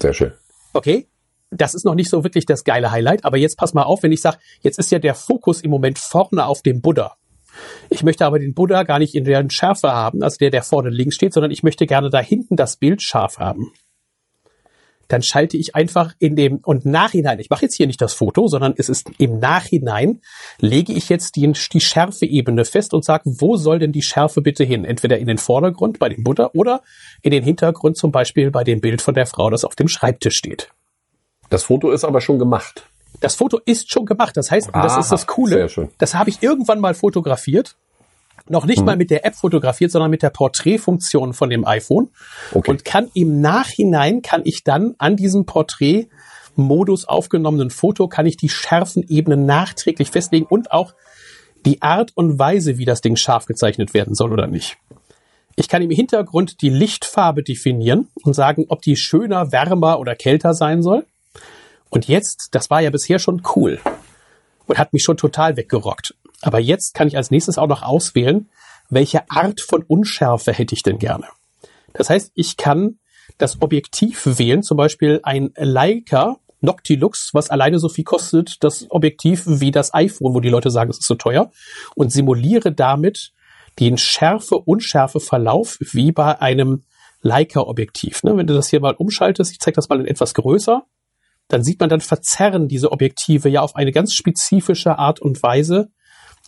Sehr schön. Okay? Das ist noch nicht so wirklich das geile Highlight, aber jetzt pass mal auf, wenn ich sage, jetzt ist ja der Fokus im Moment vorne auf dem Buddha. Ich möchte aber den Buddha gar nicht in der Schärfe haben, also der, der vorne links steht, sondern ich möchte gerne da hinten das Bild scharf haben. Dann schalte ich einfach in dem und nachhinein, ich mache jetzt hier nicht das Foto, sondern es ist im Nachhinein, lege ich jetzt die, die Schärfeebene fest und sage, wo soll denn die Schärfe bitte hin? Entweder in den Vordergrund bei dem Buddha oder in den Hintergrund zum Beispiel bei dem Bild von der Frau, das auf dem Schreibtisch steht. Das Foto ist aber schon gemacht. Das Foto ist schon gemacht. Das heißt, und das Aha, ist das Coole. sehr schön. Das habe ich irgendwann mal fotografiert. Noch nicht mal mit der App fotografiert, sondern mit der Porträtfunktion von dem iPhone. Okay. Und kann im Nachhinein, kann ich dann an diesem Porträtmodus aufgenommenen Foto, kann ich die Schärfenebenen nachträglich festlegen und auch die Art und Weise, wie das Ding scharf gezeichnet werden soll oder nicht. Ich kann im Hintergrund die Lichtfarbe definieren und sagen, ob die schöner, wärmer oder kälter sein soll. Und jetzt, das war ja bisher schon cool und hat mich schon total weggerockt. Aber jetzt kann ich als nächstes auch noch auswählen, welche Art von Unschärfe hätte ich denn gerne. Das heißt, ich kann das Objektiv wählen, zum Beispiel ein Leica Noctilux, was alleine so viel kostet, das Objektiv wie das iPhone, wo die Leute sagen, es ist so teuer, und simuliere damit den Schärfe-Unschärfe-Verlauf wie bei einem Leica-Objektiv. Ne? Wenn du das hier mal umschaltest, ich zeige das mal in etwas größer, dann sieht man, dann verzerren diese Objektive ja auf eine ganz spezifische Art und Weise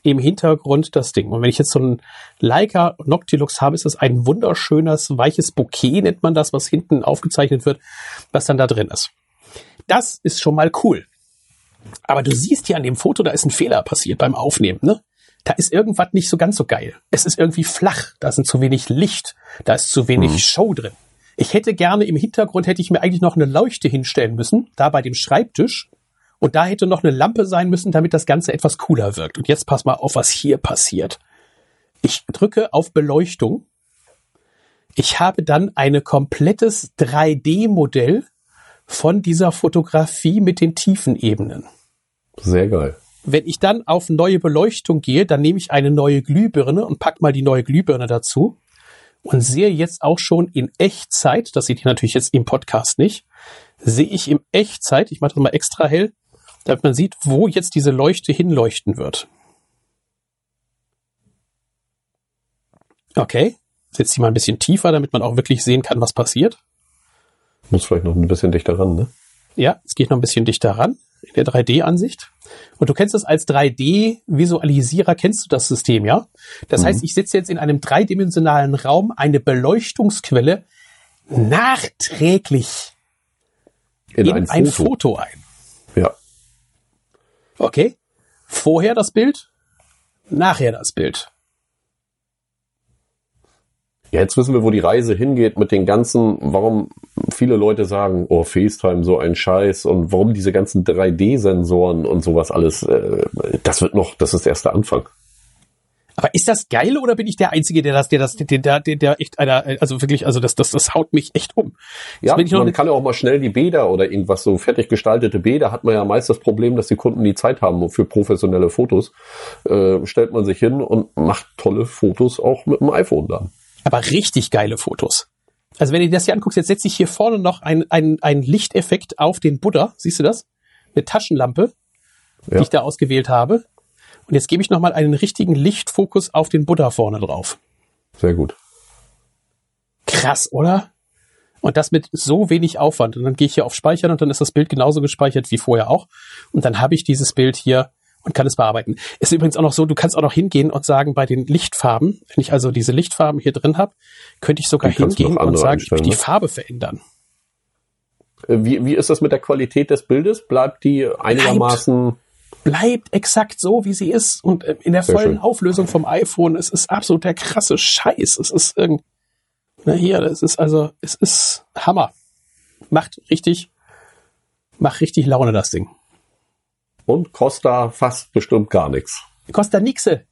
im Hintergrund das Ding. Und wenn ich jetzt so ein Leica Noctilux habe, ist das ein wunderschönes, weiches Bouquet, nennt man das, was hinten aufgezeichnet wird, was dann da drin ist. Das ist schon mal cool. Aber du siehst hier an dem Foto, da ist ein Fehler passiert beim Aufnehmen, ne? Da ist irgendwas nicht so ganz so geil. Es ist irgendwie flach, da sind zu wenig Licht, da ist zu wenig Show drin. Ich hätte gerne im Hintergrund hätte ich mir eigentlich noch eine Leuchte hinstellen müssen, da bei dem Schreibtisch. Und da hätte noch eine Lampe sein müssen, damit das Ganze etwas cooler wirkt. Und jetzt pass mal auf, was hier passiert. Ich drücke auf Beleuchtung. Ich habe dann ein komplettes 3D-Modell von dieser Fotografie mit den Tiefenebenen. Sehr geil. Wenn ich dann auf neue Beleuchtung gehe, dann nehme ich eine neue Glühbirne und pack mal die neue Glühbirne dazu und sehe jetzt auch schon in Echtzeit, das seht ihr natürlich jetzt im Podcast nicht, sehe ich im Echtzeit, ich mache das mal extra hell, damit man sieht, wo jetzt diese Leuchte hinleuchten wird. Okay, setze die mal ein bisschen tiefer, damit man auch wirklich sehen kann, was passiert. Muss vielleicht noch ein bisschen dichter ran, ne? Ja, es geht noch ein bisschen dichter ran in der 3D-Ansicht. Und du kennst es als 3D-Visualisierer, kennst du das System, ja? Das heißt, ich setze jetzt in einem dreidimensionalen Raum eine Beleuchtungsquelle nachträglich In, in ein, ein Foto. Foto ein. Okay. Vorher das Bild, nachher das Bild. Jetzt wissen wir, wo die Reise hingeht mit den ganzen, warum viele Leute sagen, oh, FaceTime, so ein Scheiß und warum diese ganzen 3D-Sensoren und sowas alles, äh, das wird noch, das ist erst der Anfang. Aber ist das geil oder bin ich der Einzige, der das, der das, der, der, der, der echt einer, also wirklich, also das, das, das haut mich echt um. Ja, man kann ja auch mal schnell die Bäder oder irgendwas so fertig gestaltete Bäder hat man ja meist das Problem, dass die Kunden die Zeit haben für professionelle Fotos. Äh, stellt man sich hin und macht tolle Fotos auch mit dem iPhone dann. Aber richtig geile Fotos. Also wenn du dir das hier anguckst, jetzt setze ich hier vorne noch ein, ein, ein Lichteffekt auf den Buddha. Siehst du das? Eine Taschenlampe, Ja. die ich da ausgewählt habe. Und jetzt gebe ich nochmal einen richtigen Lichtfokus auf den Buddha vorne drauf. Sehr gut. Krass, oder? Und das mit so wenig Aufwand. Und dann gehe ich hier auf Speichern und dann ist das Bild genauso gespeichert wie vorher auch. Und dann habe ich dieses Bild hier und kann es bearbeiten. Ist übrigens auch noch so, du kannst auch noch hingehen und sagen, bei den Lichtfarben, wenn ich also diese Lichtfarben hier drin habe, könnte ich sogar hingehen und sagen, ich möchte die ne? Farbe verändern. Äh, Wie, wie ist das mit der Qualität des Bildes? Bleibt die einigermaßen, Bleibt exakt so, wie sie ist und äh, in der Sehr vollen schön. Auflösung vom iPhone. Es ist absolut der krasse Scheiß. Es ist irgend, na hier, das ist also, es ist Hammer. Macht richtig, macht richtig Laune, das Ding. und kostet fast bestimmt gar nichts. Kostet nixe.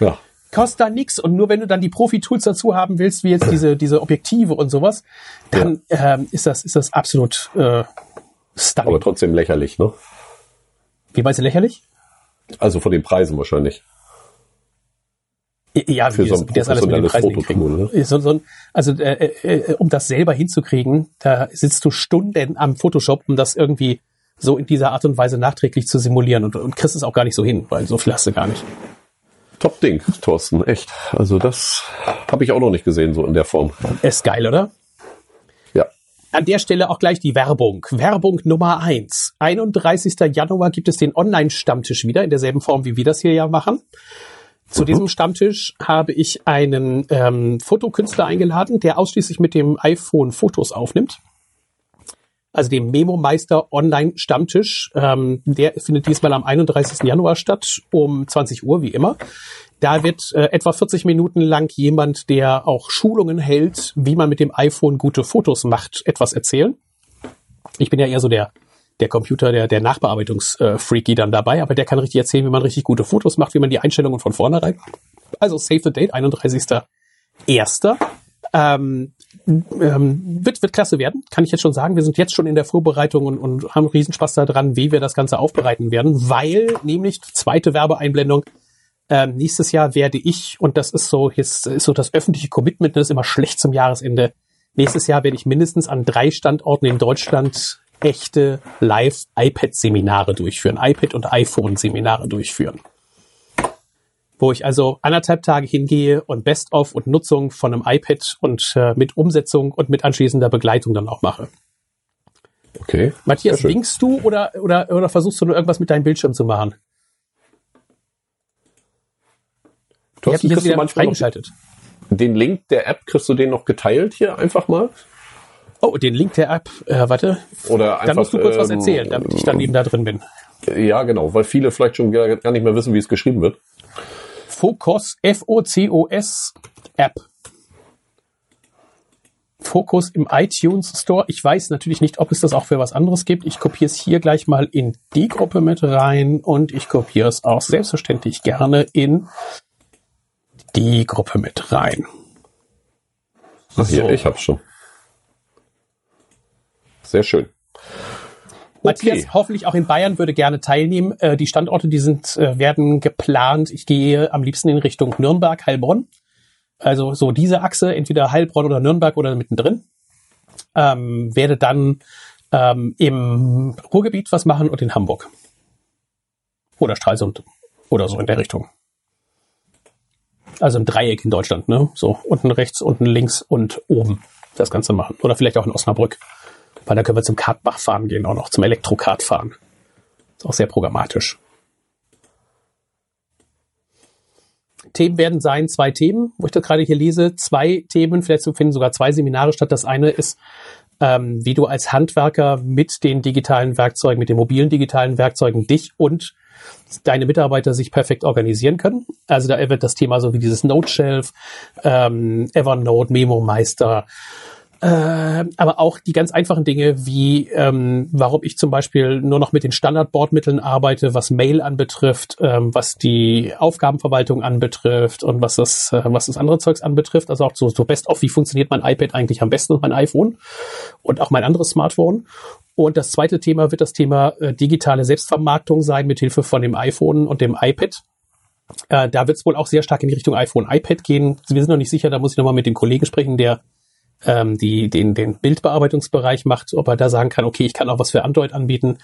Ja. Kostet da nix. Und nur wenn du dann die Profi-Tools dazu haben willst, wie jetzt diese, diese Objektive und sowas, dann ähm, ist das, ist das absolut äh, stunning. Aber trotzdem lächerlich, ne? Wie meinst du lächerlich? Also von den Preisen wahrscheinlich. Ja, Für wie so das, ein wie das alles mit hinkriegen. So, so also äh, äh, um das selber hinzukriegen, da sitzt du Stunden am Photoshop, um das irgendwie so in dieser Art und Weise nachträglich zu simulieren und, und kriegst es auch gar nicht so hin, weil so viel hast du gar nicht. Top Ding, Thorsten, echt. Also das habe ich auch noch nicht gesehen, so in der Form. Ist geil, oder? An der Stelle auch gleich die Werbung. Werbung Nummer eins. 31. Januar gibt es den Online-Stammtisch wieder in derselben Form, wie wir das hier ja machen. Zu Mhm. diesem Stammtisch habe ich einen ähm, Fotokünstler eingeladen, der ausschließlich mit dem iPhone Fotos aufnimmt. Also dem Memo Meister Online Stammtisch. Ähm, der findet diesmal am 31. Januar statt, um 20 Uhr, wie immer. Da wird äh, etwa 40 Minuten lang jemand, der auch Schulungen hält, wie man mit dem iPhone gute Fotos macht, etwas erzählen. Ich bin ja eher so der, der Computer, der, der Nachbearbeitungsfreaky dann dabei, aber der kann richtig erzählen, wie man richtig gute Fotos macht, wie man die Einstellungen von vornherein. Also save the date, 31.01. Ähm, ähm, wird, wird klasse werden, kann ich jetzt schon sagen. Wir sind jetzt schon in der Vorbereitung und, und haben Riesenspaß daran, wie wir das Ganze aufbereiten werden, weil nämlich zweite Werbeeinblendung ähm, nächstes Jahr werde ich, und das ist so, jetzt ist so das öffentliche Commitment, das ist immer schlecht zum Jahresende. Nächstes Jahr werde ich mindestens an drei Standorten in Deutschland echte Live-iPad-Seminare durchführen, iPad- und iPhone-Seminare durchführen. Wo ich also anderthalb Tage hingehe und Best-of und Nutzung von einem iPad und äh, mit Umsetzung und mit anschließender Begleitung dann auch mache. Okay. Matthias, winkst du oder, oder, oder versuchst du nur irgendwas mit deinem Bildschirm zu machen? Ich habe Thorsten, kriegst du manchmal noch freigeschaltet. den Link der App, kriegst du den noch geteilt hier einfach mal? Oh, den Link der App, äh, warte, Oder einfach, da musst du kurz was ähm, erzählen, damit ich dann eben da drin bin. Ja, genau, weil viele vielleicht schon gar gar nicht mehr wissen, wie es geschrieben wird. Focus, F-O-C-O-S App. Focus im iTunes Store. Ich weiß natürlich nicht, ob es das auch für was anderes gibt. Ich kopiere es hier gleich mal in die Gruppe mit rein und ich kopiere es auch selbstverständlich gerne in die Gruppe mit rein. Ach, hier, So. ich hab's schon. Sehr schön. Matthias, hoffentlich auch in Bayern würde gerne teilnehmen. Äh, die Standorte, die sind, äh, werden geplant. Ich gehe am liebsten in Richtung Nürnberg, Heilbronn. Also so diese Achse, entweder Heilbronn oder Nürnberg oder mittendrin. Ähm, werde dann ähm, im Ruhrgebiet was machen und in Hamburg. Oder Stralsund oder so in der Richtung. Also im Dreieck in Deutschland, ne? So unten rechts, unten links und oben das Ganze machen. Oder vielleicht auch in Osnabrück. Weil da können wir zum Kartbach fahren gehen, auch noch zum Elektrokart fahren. Ist auch sehr programmatisch. Themen werden sein, zwei Themen, wo ich das gerade hier lese. Zwei Themen, vielleicht finden sogar zwei Seminare statt. Das eine ist ähm, wie du als Handwerker mit den digitalen Werkzeugen, mit den mobilen digitalen Werkzeugen dich und deine Mitarbeiter sich perfekt organisieren können. Also da wird das Thema so wie dieses Note Shelf, ähm, Evernote, Memo Meister, äh, aber auch die ganz einfachen Dinge, wie ähm, warum ich zum Beispiel nur noch mit den Standardbordmitteln arbeite, was Mail anbetrifft, ähm, was die Aufgabenverwaltung anbetrifft und was das, äh, was das andere Zeugs anbetrifft. Also auch so, so best of, wie funktioniert mein iPad eigentlich am besten und mein iPhone und auch mein anderes Smartphone. Und das zweite Thema wird das Thema äh, digitale Selbstvermarktung sein, mit Hilfe von dem iPhone und dem iPad. Äh, da wird es wohl auch sehr stark in die Richtung iPhone, iPad gehen. Wir sind noch nicht sicher, da muss ich nochmal mit dem Kollegen sprechen, der ähm, die den, den Bildbearbeitungsbereich macht, ob er da sagen kann, okay, ich kann auch was für Android anbieten.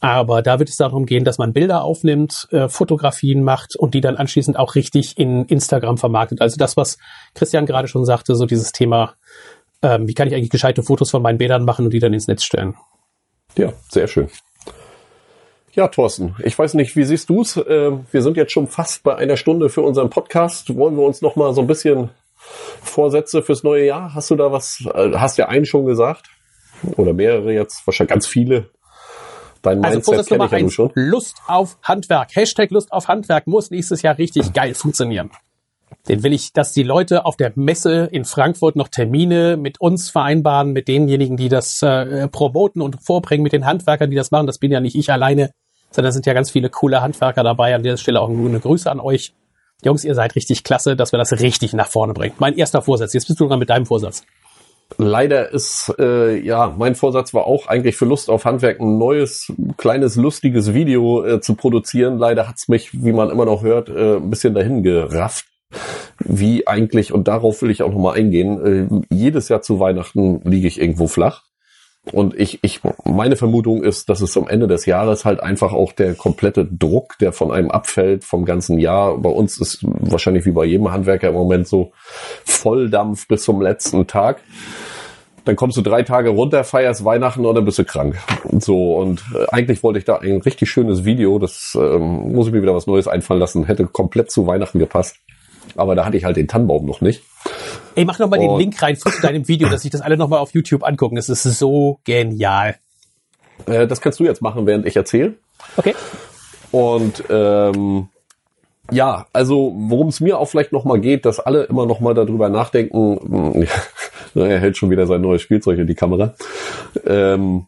Aber da wird es darum gehen, dass man Bilder aufnimmt, äh, Fotografien macht und die dann anschließend auch richtig in Instagram vermarktet. Also das, was Christian gerade schon sagte, so dieses Thema, ähm, wie kann ich eigentlich gescheite Fotos von meinen Bildern machen und die dann ins Netz stellen. Ja, sehr schön. Ja, Thorsten, ich weiß nicht, wie siehst du's? Äh, wir sind jetzt schon fast bei einer Stunde für unseren Podcast. Wollen wir uns noch mal so ein bisschen Vorsätze fürs neue Jahr? Hast du da was? Äh, hast ja einen schon gesagt oder mehrere jetzt, wahrscheinlich ganz viele. Dein also Mindset kenne ich ja eins. Lust auf Handwerk. Hashtag Lust auf Handwerk muss nächstes Jahr richtig geil funktionieren. Den will ich, dass die Leute auf der Messe in Frankfurt noch Termine mit uns vereinbaren, mit denjenigen, die das äh, promoten und vorbringen, mit den Handwerkern, die das machen. Das bin ja nicht ich alleine, sondern sind ja ganz viele coole Handwerker dabei. An dieser Stelle auch eine Grüße an euch. Jungs, ihr seid richtig klasse, dass wir das richtig nach vorne bringen. Mein erster Vorsatz. Jetzt bist du dran mit deinem Vorsatz. Leider ist, äh, ja, mein Vorsatz war auch eigentlich für Lust auf Handwerk ein neues, kleines, lustiges Video äh, zu produzieren. Leider hat's mich, wie man immer noch hört, äh, ein bisschen dahin gerafft. Wie eigentlich, und darauf will ich auch nochmal eingehen, äh, jedes Jahr zu Weihnachten liege ich irgendwo flach. Und ich, ich, meine Vermutung ist, dass es am Ende des Jahres halt einfach auch der komplette Druck, der von einem abfällt vom ganzen Jahr. Bei uns ist wahrscheinlich wie bei jedem Handwerker im Moment so Volldampf bis zum letzten Tag. Dann kommst du drei Tage runter, feierst Weihnachten oder bist du krank. Und so, und äh, eigentlich wollte ich da ein richtig schönes Video, das ähm, muss ich mir wieder was Neues einfallen lassen, hätte komplett zu Weihnachten gepasst. Aber da hatte ich halt den Tannenbaum noch nicht. Ey, mach noch mal den Link rein zu deinem Video, dass sich das alle noch mal auf YouTube angucken. Das ist so genial. Äh, das kannst du jetzt machen, während ich erzähle. Okay. Und ähm, ja, also worum es mir auch vielleicht noch mal geht, dass alle immer noch mal darüber nachdenken. er hält schon wieder sein neues Spielzeug in die Kamera. Ähm,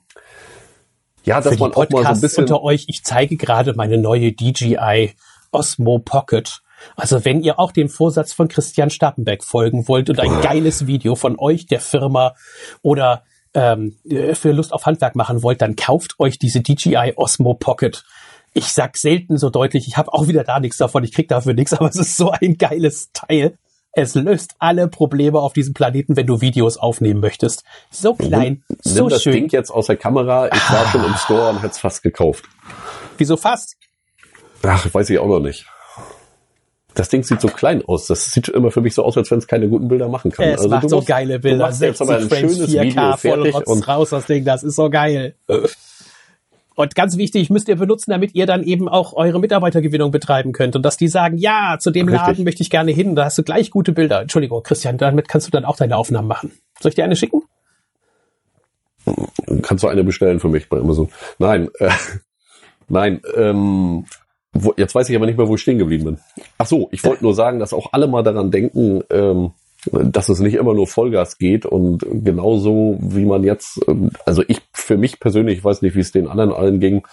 ja, dass Für man auch mal so ein bisschen unter euch. Ich zeige gerade meine neue DJI Osmo Pocket. Also wenn ihr auch dem Vorsatz von Christian Stappenberg folgen wollt und ein geiles Video von euch, der Firma oder ähm, für Lust auf Handwerk machen wollt, dann kauft euch diese DJI Osmo Pocket. Ich sag selten so deutlich, ich habe auch wieder da nichts davon, ich krieg dafür nichts, aber es ist so ein geiles Teil. Es löst alle Probleme auf diesem Planeten, wenn du Videos aufnehmen möchtest. So klein, nimm, so nimm das schön. Ding jetzt aus der Kamera. Ich war schon im Store und hätte es fast gekauft. Wieso fast? Ach, weiß ich auch noch nicht das Ding sieht so klein aus. Das sieht immer für mich so aus, als wenn es keine guten Bilder machen kann. Es also macht so musst, geile Bilder. 60 Frames, 4K, voll Rotz raus, das Ding. Das ist so geil. Und ganz wichtig, müsst ihr benutzen, damit ihr dann eben auch eure Mitarbeitergewinnung betreiben könnt. Und dass die sagen, ja, zu dem Richtig. Laden möchte ich gerne hin. Da hast du gleich gute Bilder. Entschuldigung, Christian, damit kannst du dann auch deine Aufnahmen machen. Soll ich dir eine schicken? Kannst du eine bestellen für mich bei Amazon? Nein, äh, nein, ähm, jetzt weiß ich aber nicht mehr, wo ich stehen geblieben bin. Ach so, ich wollte nur sagen, dass auch alle mal daran denken, ähm, dass es nicht immer nur Vollgas geht und genauso wie man jetzt, ähm, also ich für mich persönlich, ich weiß nicht, wie es den anderen allen ging,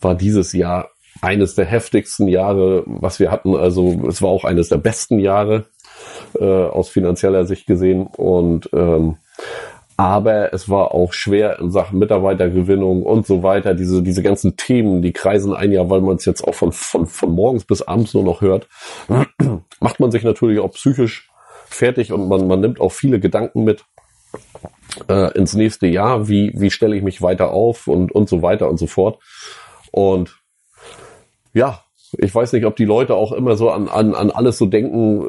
war dieses Jahr eines der heftigsten Jahre, was wir hatten. Also es war auch eines der besten Jahre äh, aus finanzieller Sicht gesehen und ähm, aber es war auch schwer in Sachen Mitarbeitergewinnung und so weiter. Diese, diese ganzen Themen, die kreisen ein Jahr, weil man es jetzt auch von, von, von morgens bis abends nur noch hört, macht man sich natürlich auch psychisch fertig und man, man nimmt auch viele Gedanken mit äh, ins nächste Jahr. Wie, wie stelle ich mich weiter auf und, und so weiter und so fort. Und ja, ich weiß nicht, ob die Leute auch immer so an, an, an alles so denken,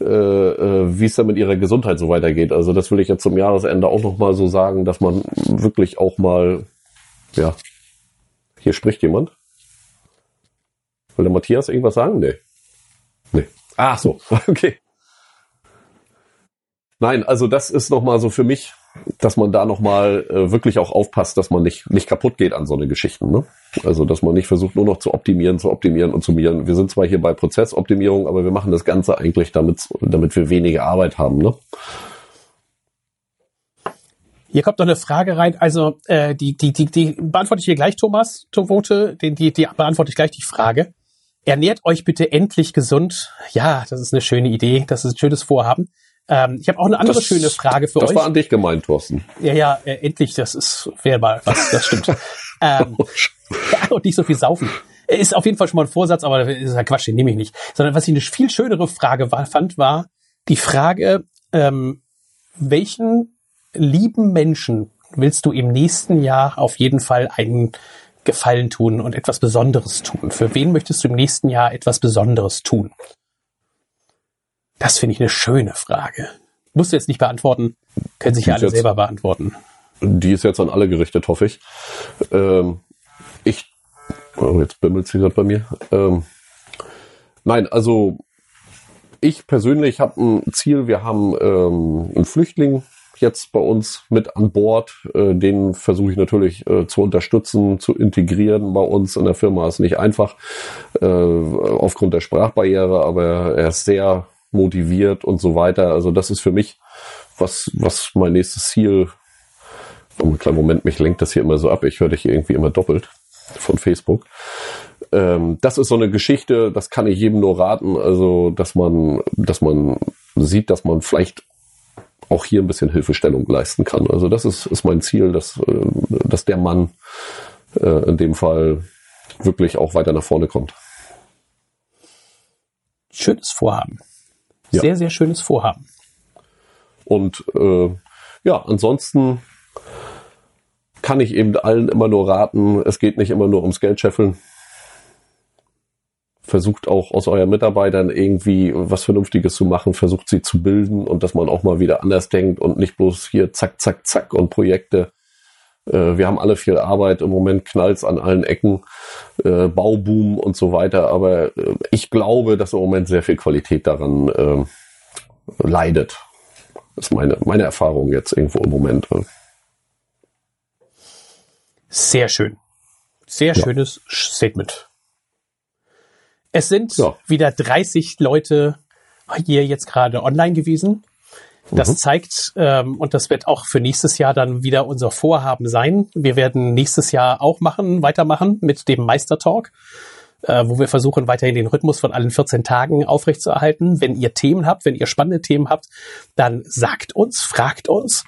äh, äh, wie es dann mit ihrer Gesundheit so weitergeht. Also das will ich jetzt zum Jahresende auch noch mal so sagen, dass man wirklich auch mal, ja, hier spricht jemand. Will der Matthias irgendwas sagen? Nee. Nee. Ach so, okay. Nein, also das ist noch mal so für mich dass man da nochmal äh, wirklich auch aufpasst, dass man nicht, nicht kaputt geht an so eine Geschichten. Ne? Also, dass man nicht versucht, nur noch zu optimieren, zu optimieren und zu optimieren. Wir sind zwar hier bei Prozessoptimierung, aber wir machen das Ganze eigentlich damit, damit wir weniger Arbeit haben. Ne? Hier kommt noch eine Frage rein. Also äh, die, die, die, die beantworte ich hier gleich, Thomas, Tovote. Die, die, die beantworte ich gleich die Frage. Ernährt euch bitte endlich gesund. Ja, das ist eine schöne Idee. Das ist ein schönes Vorhaben. Ähm, ich habe auch eine andere das, schöne Frage für das euch. Das war an dich gemeint, Thorsten. Ja, ja, äh, endlich. Das ist wäre mal was. Das stimmt. ähm, ja, und nicht so viel saufen. Ist auf jeden Fall schon mal ein Vorsatz, aber das ist ja Quatsch, den nehme ich nicht. Sondern was ich eine viel schönere Frage war, fand, war die Frage, ähm, welchen lieben Menschen willst du im nächsten Jahr auf jeden Fall einen Gefallen tun und etwas Besonderes tun? Für wen möchtest du im nächsten Jahr etwas Besonderes tun? Das finde ich eine schöne Frage. Musst du jetzt nicht beantworten, können sich ja alle selber beantworten. Die ist jetzt an alle gerichtet, hoffe ich. Ähm, ich, oh, jetzt bimmelt sie gerade bei mir. Ähm, nein, also ich persönlich habe ein Ziel. Wir haben ähm, einen Flüchtling jetzt bei uns mit an Bord. Äh, den versuche ich natürlich äh, zu unterstützen, zu integrieren bei uns in der Firma. Ist nicht einfach äh, aufgrund der Sprachbarriere, aber er ist sehr motiviert und so weiter. Also das ist für mich was, was mein nächstes Ziel. Oh, einen kleinen Moment, mich lenkt das hier immer so ab. Ich höre dich irgendwie immer doppelt von Facebook. Ähm, das ist so eine Geschichte, das kann ich jedem nur raten. Also, dass man, dass man sieht, dass man vielleicht auch hier ein bisschen Hilfestellung leisten kann. Also das ist, ist mein Ziel, dass, äh, dass der Mann äh, in dem Fall wirklich auch weiter nach vorne kommt. Schönes Vorhaben. Ja. Sehr, sehr schönes Vorhaben. Und äh, ja, ansonsten kann ich eben allen immer nur raten, es geht nicht immer nur ums Geld scheffeln versucht auch aus euren Mitarbeitern irgendwie was Vernünftiges zu machen, versucht sie zu bilden und dass man auch mal wieder anders denkt und nicht bloß hier zack, zack, zack und Projekte. Äh, wir haben alle viel Arbeit, im Moment knallt's an allen Ecken, äh, Bauboom und so weiter, aber äh, ich glaube, dass im Moment sehr viel Qualität daran äh, leidet. Das ist meine, meine Erfahrung jetzt irgendwo im Moment. Sehr schön. Sehr ja. schönes Statement. Es sind ja. wieder 30 Leute hier jetzt gerade online gewesen. Das mhm. zeigt, ähm, und das wird auch für nächstes Jahr dann wieder unser Vorhaben sein. Wir werden nächstes Jahr auch machen, weitermachen mit dem Meistertalk, äh, wo wir versuchen, weiterhin den Rhythmus von allen 14 Tagen aufrechtzuerhalten. Wenn ihr Themen habt, wenn ihr spannende Themen habt, dann sagt uns, fragt uns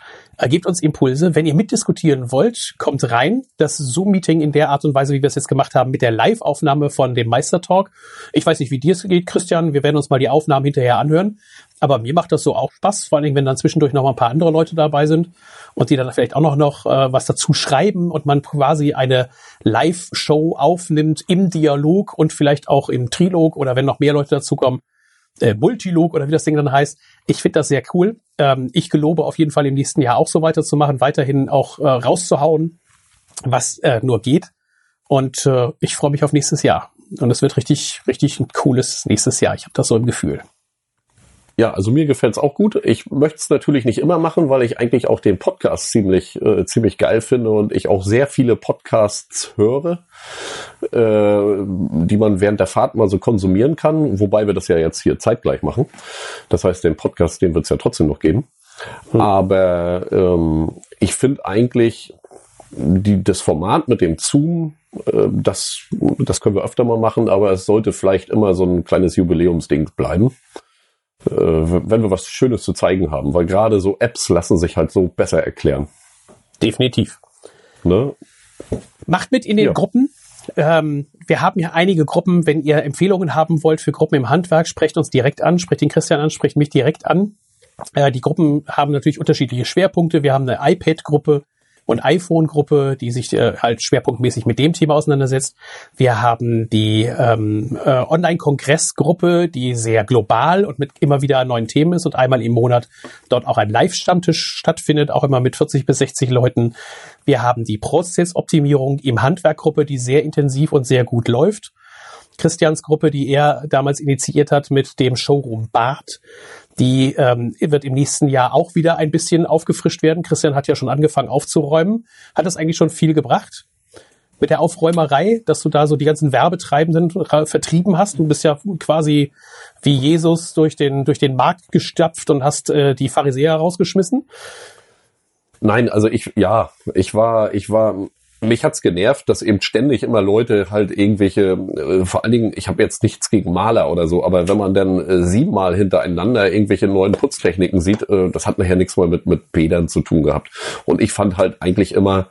gebt uns Impulse. Wenn ihr mitdiskutieren wollt, kommt rein. Das Zoom-Meeting in der Art und Weise, wie wir es jetzt gemacht haben, mit der Live-Aufnahme von dem Meistertalk. Ich weiß nicht, wie dir es geht, Christian. Wir werden uns mal die Aufnahmen hinterher anhören. Aber mir macht das so auch Spaß, vor allen Dingen, wenn dann zwischendurch noch mal ein paar andere Leute dabei sind und die dann vielleicht auch noch, noch äh, was dazu schreiben und man quasi eine Live-Show aufnimmt im Dialog und vielleicht auch im Trilog oder wenn noch mehr Leute dazukommen äh, Multilog oder wie das Ding dann heißt. Ich finde das sehr cool. Ähm, ich gelobe auf jeden Fall im nächsten Jahr auch so weiterzumachen, weiterhin auch äh, rauszuhauen, was äh, nur geht. Und äh, ich freue mich auf nächstes Jahr. Und es wird richtig, richtig ein cooles nächstes Jahr. Ich habe das so im Gefühl. Ja, also mir gefällt's auch gut. Ich möchte es natürlich nicht immer machen, weil ich eigentlich auch den Podcast ziemlich, äh, ziemlich geil finde und ich auch sehr viele Podcasts höre, äh, die man während der Fahrt mal so konsumieren kann, wobei wir das ja jetzt hier zeitgleich machen. Das heißt, den Podcast, den wird's ja trotzdem noch geben. Hm. Aber ähm, ich finde eigentlich die, das Format mit dem Zoom, äh, das, das können wir öfter mal machen, aber es sollte vielleicht immer so ein kleines Jubiläumsding bleiben wenn wir was Schönes zu zeigen haben, weil gerade so Apps lassen sich halt so besser erklären. Definitiv. Ne? Macht mit in den ja. Gruppen. Ähm, wir haben ja einige Gruppen. Wenn ihr Empfehlungen haben wollt für Gruppen im Handwerk, sprecht uns direkt an, sprecht den Christian an, sprecht mich direkt an. Äh, die Gruppen haben natürlich unterschiedliche Schwerpunkte. Wir haben eine iPad-Gruppe, und iPhone-Gruppe, die sich äh, halt schwerpunktmäßig mit dem Thema auseinandersetzt. Wir haben die ähm, äh, Online-Kongress-Gruppe, die sehr global und mit immer wieder neuen Themen ist und einmal im Monat dort auch ein Live-Stammtisch stattfindet, auch immer mit 40 bis 60 Leuten. Wir haben die Prozessoptimierung im Handwerkgruppe, die sehr intensiv und sehr gut läuft. Christians Gruppe, die er damals initiiert hat mit dem Showroom Bart. Die ähm, wird im nächsten Jahr auch wieder ein bisschen aufgefrischt werden. Christian hat ja schon angefangen aufzuräumen. Hat das eigentlich schon viel gebracht? Mit der Aufräumerei, dass du da so die ganzen Werbetreibenden vertrieben hast. Du bist ja quasi wie Jesus durch den, durch den Markt gestapft und hast äh, die Pharisäer rausgeschmissen. Nein, also ich, ja, ich war, ich war mich hat's genervt, dass eben ständig immer Leute halt irgendwelche, äh, vor allen Dingen, ich habe jetzt nichts gegen Maler oder so, aber wenn man dann äh, siebenmal hintereinander irgendwelche neuen Putztechniken sieht, äh, das hat nachher nichts mehr mit mit Bädern zu tun gehabt. Und ich fand halt eigentlich immer,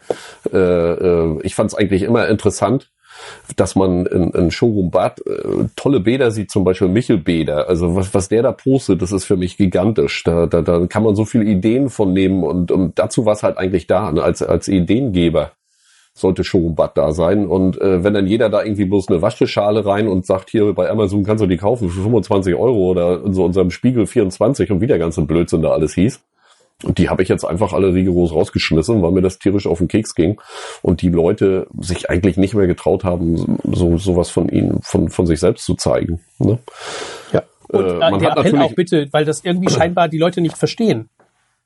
äh, äh, ich fand es eigentlich immer interessant, dass man in, in Showroom Bad äh, tolle Bäder sieht, zum Beispiel Michel Bäder. Also was, was der da postet, das ist für mich gigantisch. Da, da, da kann man so viele Ideen von nehmen und, und dazu war es halt eigentlich da, ne, als, als Ideengeber sollte Showroom-Bad da sein. Und äh, wenn dann jeder da irgendwie bloß eine Waschschale rein und sagt, hier bei Amazon kannst du die kaufen für 25 Euro oder in so unserem Spiegel 24 und wie der ganze Blödsinn da alles hieß. Und die habe ich jetzt einfach alle rigoros rausgeschmissen, weil mir das tierisch auf den Keks ging und die Leute sich eigentlich nicht mehr getraut haben, so sowas von ihnen, von, von sich selbst zu zeigen. Ne? Ja. Und äh, man der Appell auch bitte, weil das irgendwie scheinbar die Leute nicht verstehen.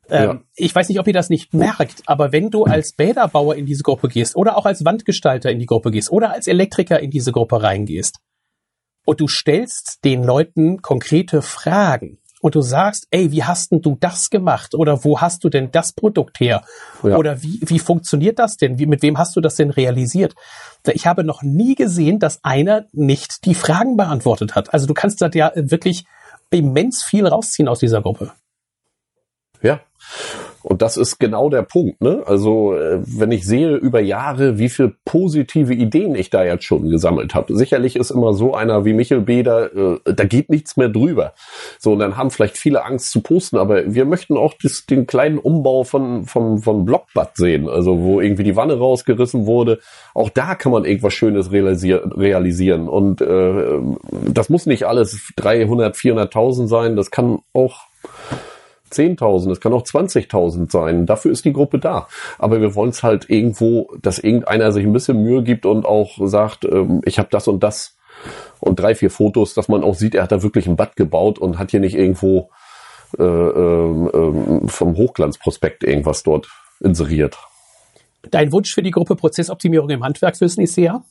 Ähm, ja. Ich weiß nicht, ob ihr das nicht merkt, aber wenn du als Bäderbauer in diese Gruppe gehst oder auch als Wandgestalter in die Gruppe gehst oder als Elektriker in diese Gruppe reingehst und du stellst den Leuten konkrete Fragen und du sagst, ey, wie hast denn du das gemacht? Oder wo hast du denn das Produkt her? Ja. Oder wie, wie funktioniert das denn? Wie, mit wem hast du das denn realisiert? Ich habe noch nie gesehen, dass einer nicht die Fragen beantwortet hat. Also du kannst da ja wirklich immens viel rausziehen aus dieser Gruppe. Ja, und das ist genau der Punkt. Ne? Also äh, wenn ich sehe über Jahre, wie viel positive Ideen ich da jetzt schon gesammelt habe. Sicherlich ist immer so einer wie Michel Beder, äh, da geht nichts mehr drüber. So, und dann haben vielleicht viele Angst zu posten, aber wir möchten auch das, den kleinen Umbau von, von, von Blockbad sehen, also wo irgendwie die Wanne rausgerissen wurde. Auch da kann man irgendwas Schönes realisieren. Und äh, das muss nicht alles 300, 400.000 sein, das kann auch 10.000, es kann auch 20.000 sein. Dafür ist die Gruppe da. Aber wir wollen es halt irgendwo, dass irgendeiner sich ein bisschen Mühe gibt und auch sagt, ähm, ich habe das und das und drei, vier Fotos, dass man auch sieht, er hat da wirklich ein Bad gebaut und hat hier nicht irgendwo äh, äh, vom Hochglanzprospekt irgendwas dort inseriert. Dein Wunsch für die Gruppe Prozessoptimierung im Handwerk fürs nächste Jahr?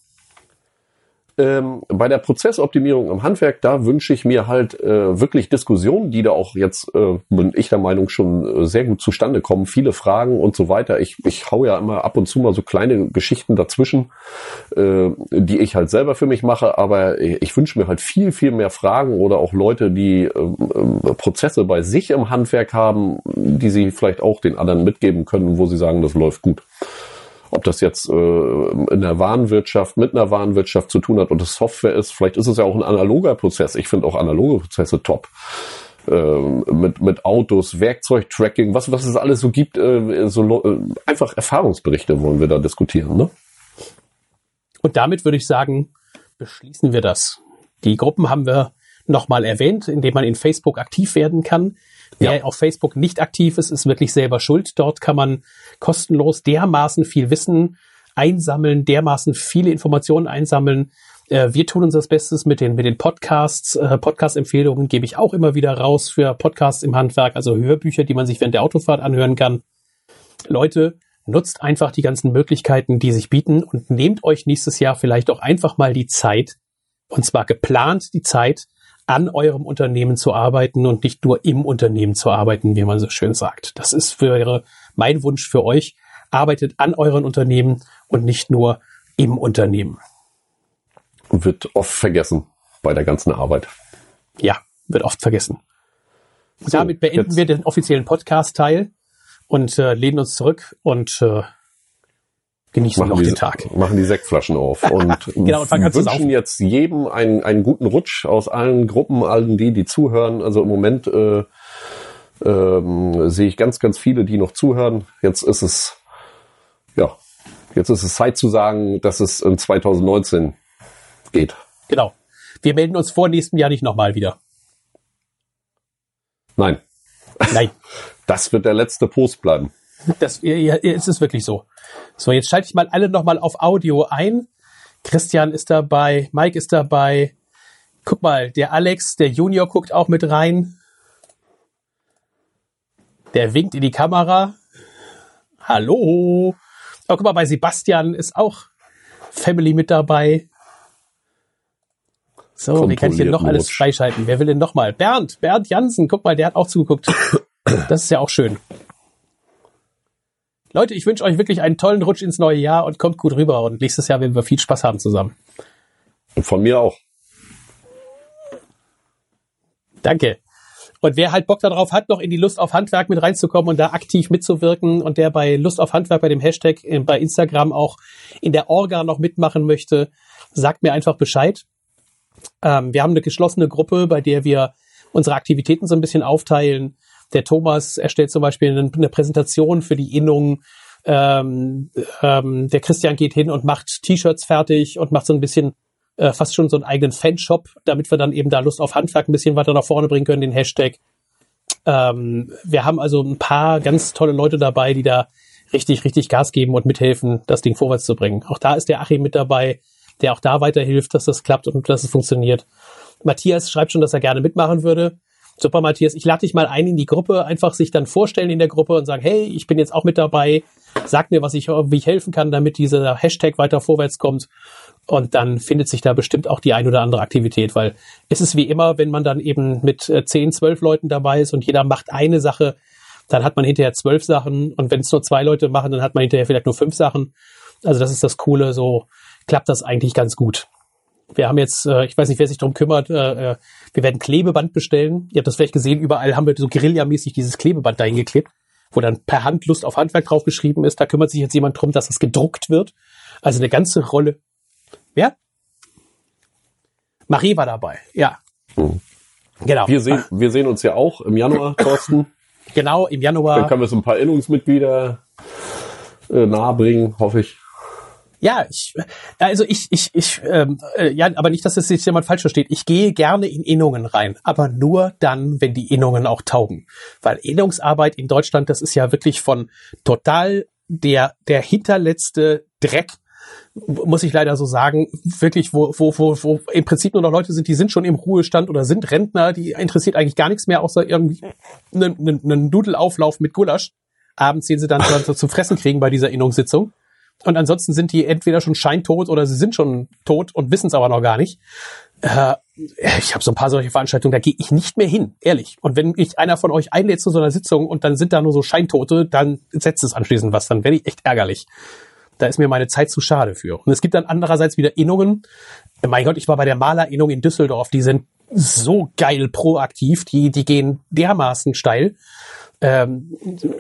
Ähm, bei der Prozessoptimierung im Handwerk, da wünsche ich mir halt äh, wirklich Diskussionen, die da auch jetzt, äh, bin ich der Meinung, schon äh, sehr gut zustande kommen. Viele Fragen und so weiter. Ich, ich hau ja immer ab und zu mal so kleine Geschichten dazwischen, äh, die ich halt selber für mich mache, aber ich wünsche mir halt viel, viel mehr Fragen oder auch Leute, die äh, Prozesse bei sich im Handwerk haben, die sie vielleicht auch den anderen mitgeben können, wo sie sagen, das läuft gut ob das jetzt äh, in der Warenwirtschaft mit einer Warenwirtschaft zu tun hat und es Software ist, vielleicht ist es ja auch ein analoger Prozess. Ich finde auch analoge Prozesse top. Ähm, mit, mit Autos, Werkzeugtracking, was, was es alles so gibt, äh, so äh, einfach Erfahrungsberichte wollen wir da diskutieren. Ne? Und damit würde ich sagen, beschließen wir das. Die Gruppen haben wir nochmal erwähnt, indem man in Facebook aktiv werden kann. Wer ja. auf Facebook nicht aktiv ist, ist wirklich selber schuld. Dort kann man kostenlos dermaßen viel Wissen einsammeln, dermaßen viele Informationen einsammeln. Äh, wir tun unser Bestes mit den, mit den Podcasts. Äh, Podcast-Empfehlungen gebe ich auch immer wieder raus für Podcasts im Handwerk, also Hörbücher, die man sich während der Autofahrt anhören kann. Leute, nutzt einfach die ganzen Möglichkeiten, die sich bieten und nehmt euch nächstes Jahr vielleicht auch einfach mal die Zeit, und zwar geplant die Zeit, an eurem Unternehmen zu arbeiten und nicht nur im Unternehmen zu arbeiten, wie man so schön sagt. Das ist für mein Wunsch für euch. Arbeitet an euren Unternehmen und nicht nur im Unternehmen. Wird oft vergessen bei der ganzen Arbeit. Ja, wird oft vergessen. So, Damit beenden wir den offiziellen Podcast-Teil und äh, lehnen uns zurück und äh, genießen machen noch die, den Tag. Machen die Sektflaschen auf und, genau, und wünschen jetzt jedem einen, einen guten Rutsch aus allen Gruppen, allen die, die zuhören. Also im Moment äh, ähm, sehe ich ganz, ganz viele, die noch zuhören. Jetzt ist es, ja, jetzt ist es Zeit zu sagen, dass es in 2019 geht. Genau. Wir melden uns vor nächstem Jahr nicht nochmal wieder. Nein. Nein. Das wird der letzte Post bleiben. Das, ja, es ist wirklich so. So, jetzt schalte ich mal alle nochmal auf Audio ein. Christian ist dabei, Mike ist dabei. Guck mal, der Alex, der Junior guckt auch mit rein. Der winkt in die Kamera. Hallo. Oh, guck mal, bei Sebastian ist auch Family mit dabei. So, wie kann ich denn noch alles freischalten? Wer will denn noch mal? Bernd, Bernd Jansen, guck mal, der hat auch zugeguckt. Das ist ja auch schön. Leute, ich wünsche euch wirklich einen tollen Rutsch ins neue Jahr und kommt gut rüber. Und nächstes Jahr werden wir viel Spaß haben zusammen. Von mir auch. Danke. Und wer halt Bock darauf hat, noch in die Lust auf Handwerk mit reinzukommen und da aktiv mitzuwirken und der bei Lust auf Handwerk bei dem Hashtag äh, bei Instagram auch in der Orga noch mitmachen möchte, sagt mir einfach Bescheid. Ähm, wir haben eine geschlossene Gruppe, bei der wir unsere Aktivitäten so ein bisschen aufteilen. Der Thomas erstellt zum Beispiel eine, Präsentation für die Innung. Ähm, ähm, der Christian geht hin und macht T-Shirts fertig und macht so ein bisschen äh, fast schon so einen eigenen Fanshop, damit wir dann eben da Lust auf Handwerk ein bisschen weiter nach vorne bringen können, den Hashtag. Ähm, wir haben also ein paar ganz tolle Leute dabei, die da richtig, richtig Gas geben und mithelfen, das Ding vorwärts zu bringen. Auch da ist der Achim mit dabei, der auch da weiterhilft, dass das klappt und dass es funktioniert. Matthias schreibt schon, dass er gerne mitmachen würde. Super, Matthias, ich lade dich mal ein in die Gruppe, einfach sich dann vorstellen in der Gruppe und sagen, hey, ich bin jetzt auch mit dabei, sag mir, was ich, wie ich helfen kann, damit dieser Hashtag weiter vorwärts kommt. Und dann findet sich da bestimmt auch die ein oder andere Aktivität, weil es ist wie immer, wenn man dann eben mit äh, zehn, zwölf Leuten dabei ist und jeder macht eine Sache, dann hat man hinterher zwölf Sachen und wenn es nur zwei Leute machen, dann hat man hinterher vielleicht nur fünf Sachen. Also das ist das Coole, so klappt das eigentlich ganz gut. Wir haben jetzt, äh, ich weiß nicht, wer sich darum kümmert, äh, äh, wir werden Klebeband bestellen. Ihr habt das vielleicht gesehen, überall haben wir so Guerilla-mäßig dieses Klebeband dahin geklebt, wo dann per Hand Lust auf Handwerk draufgeschrieben ist. Da kümmert sich jetzt jemand drum, dass das gedruckt wird. Also eine ganze Rolle Wer? Marie war dabei, ja. Hm. Genau. Wir sehen, wir sehen uns ja auch im Januar, Thorsten. genau, im Januar. Dann können wir so ein paar Erinnerungsmitglieder äh, nahebringen, hoffe ich. Ja, ich, also ich, ich, ich, ähm, äh, ja, aber nicht, dass das jetzt jemand falsch versteht. Ich gehe gerne in Innungen rein, aber nur dann, wenn die Innungen auch taugen. Weil Innungsarbeit in Deutschland, das ist ja wirklich von total der, der hinterletzte Dreck muss ich leider so sagen, wirklich, wo, wo, wo, wo im Prinzip nur noch Leute sind, die sind schon im Ruhestand oder sind Rentner, die interessiert eigentlich gar nichts mehr, außer irgendwie einen, einen, einen Nudelauflauf mit Gulasch. Abends sehen sie dann so zum Fressen kriegen bei dieser Innungssitzung. Und ansonsten sind die entweder schon scheintot oder sie sind schon tot und wissen es aber noch gar nicht. Äh, ich habe so ein paar solche Veranstaltungen, da gehe ich nicht mehr hin, ehrlich. Und wenn ich einer von euch einlädt zu so einer Sitzung und dann sind da nur so Scheintote, dann setzt es anschließend was, dann werde ich echt ärgerlich. Da ist mir meine Zeit zu schade für. Und es gibt dann andererseits wieder Innungen. Mein Gott, ich war bei der Malerinnung in Düsseldorf. Die sind so geil proaktiv. Die, die gehen dermaßen steil. Ähm,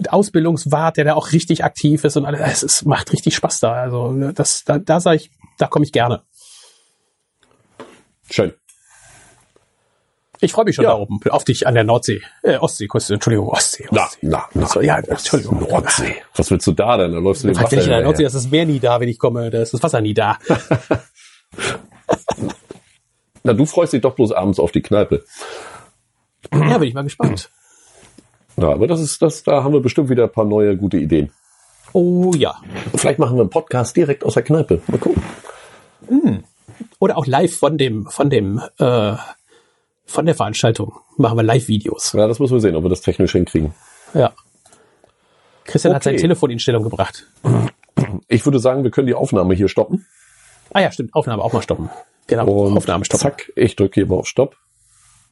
Ausbildungswart, der da auch richtig aktiv ist und alles. Es macht richtig Spaß da. Also das, da, da sage ich, da komme ich gerne. Schön. Ich freue mich schon ja. da oben auf dich an der Nordsee, äh, Ostseeküste, Entschuldigung, Ostsee. Ostsee. Na, na, na. So, ja, Entschuldigung. Nordsee. Was willst du da denn? Da läufst du den Wasser in der Nordsee, das ist Meer nie da, wenn ich komme, da ist das Wasser nie da. na, du freust dich doch bloß abends auf die Kneipe. Ja, bin ich mal gespannt. Ja, aber das ist, das, da haben wir bestimmt wieder ein paar neue gute Ideen. Oh ja. Vielleicht machen wir einen Podcast direkt aus der Kneipe. Mal gucken. Mm. Oder auch live von dem, von dem äh, von der Veranstaltung. Machen wir Live-Videos. Ja, das müssen wir sehen, ob wir das technisch hinkriegen. Ja. Christian okay. hat sein Telefon in Stellung gebracht. Ich würde sagen, wir können die Aufnahme hier stoppen. Ah ja, stimmt. Aufnahme auch mal stoppen. Genau. Und Aufnahme stoppen. Zack, ich drücke hier mal auf Stopp.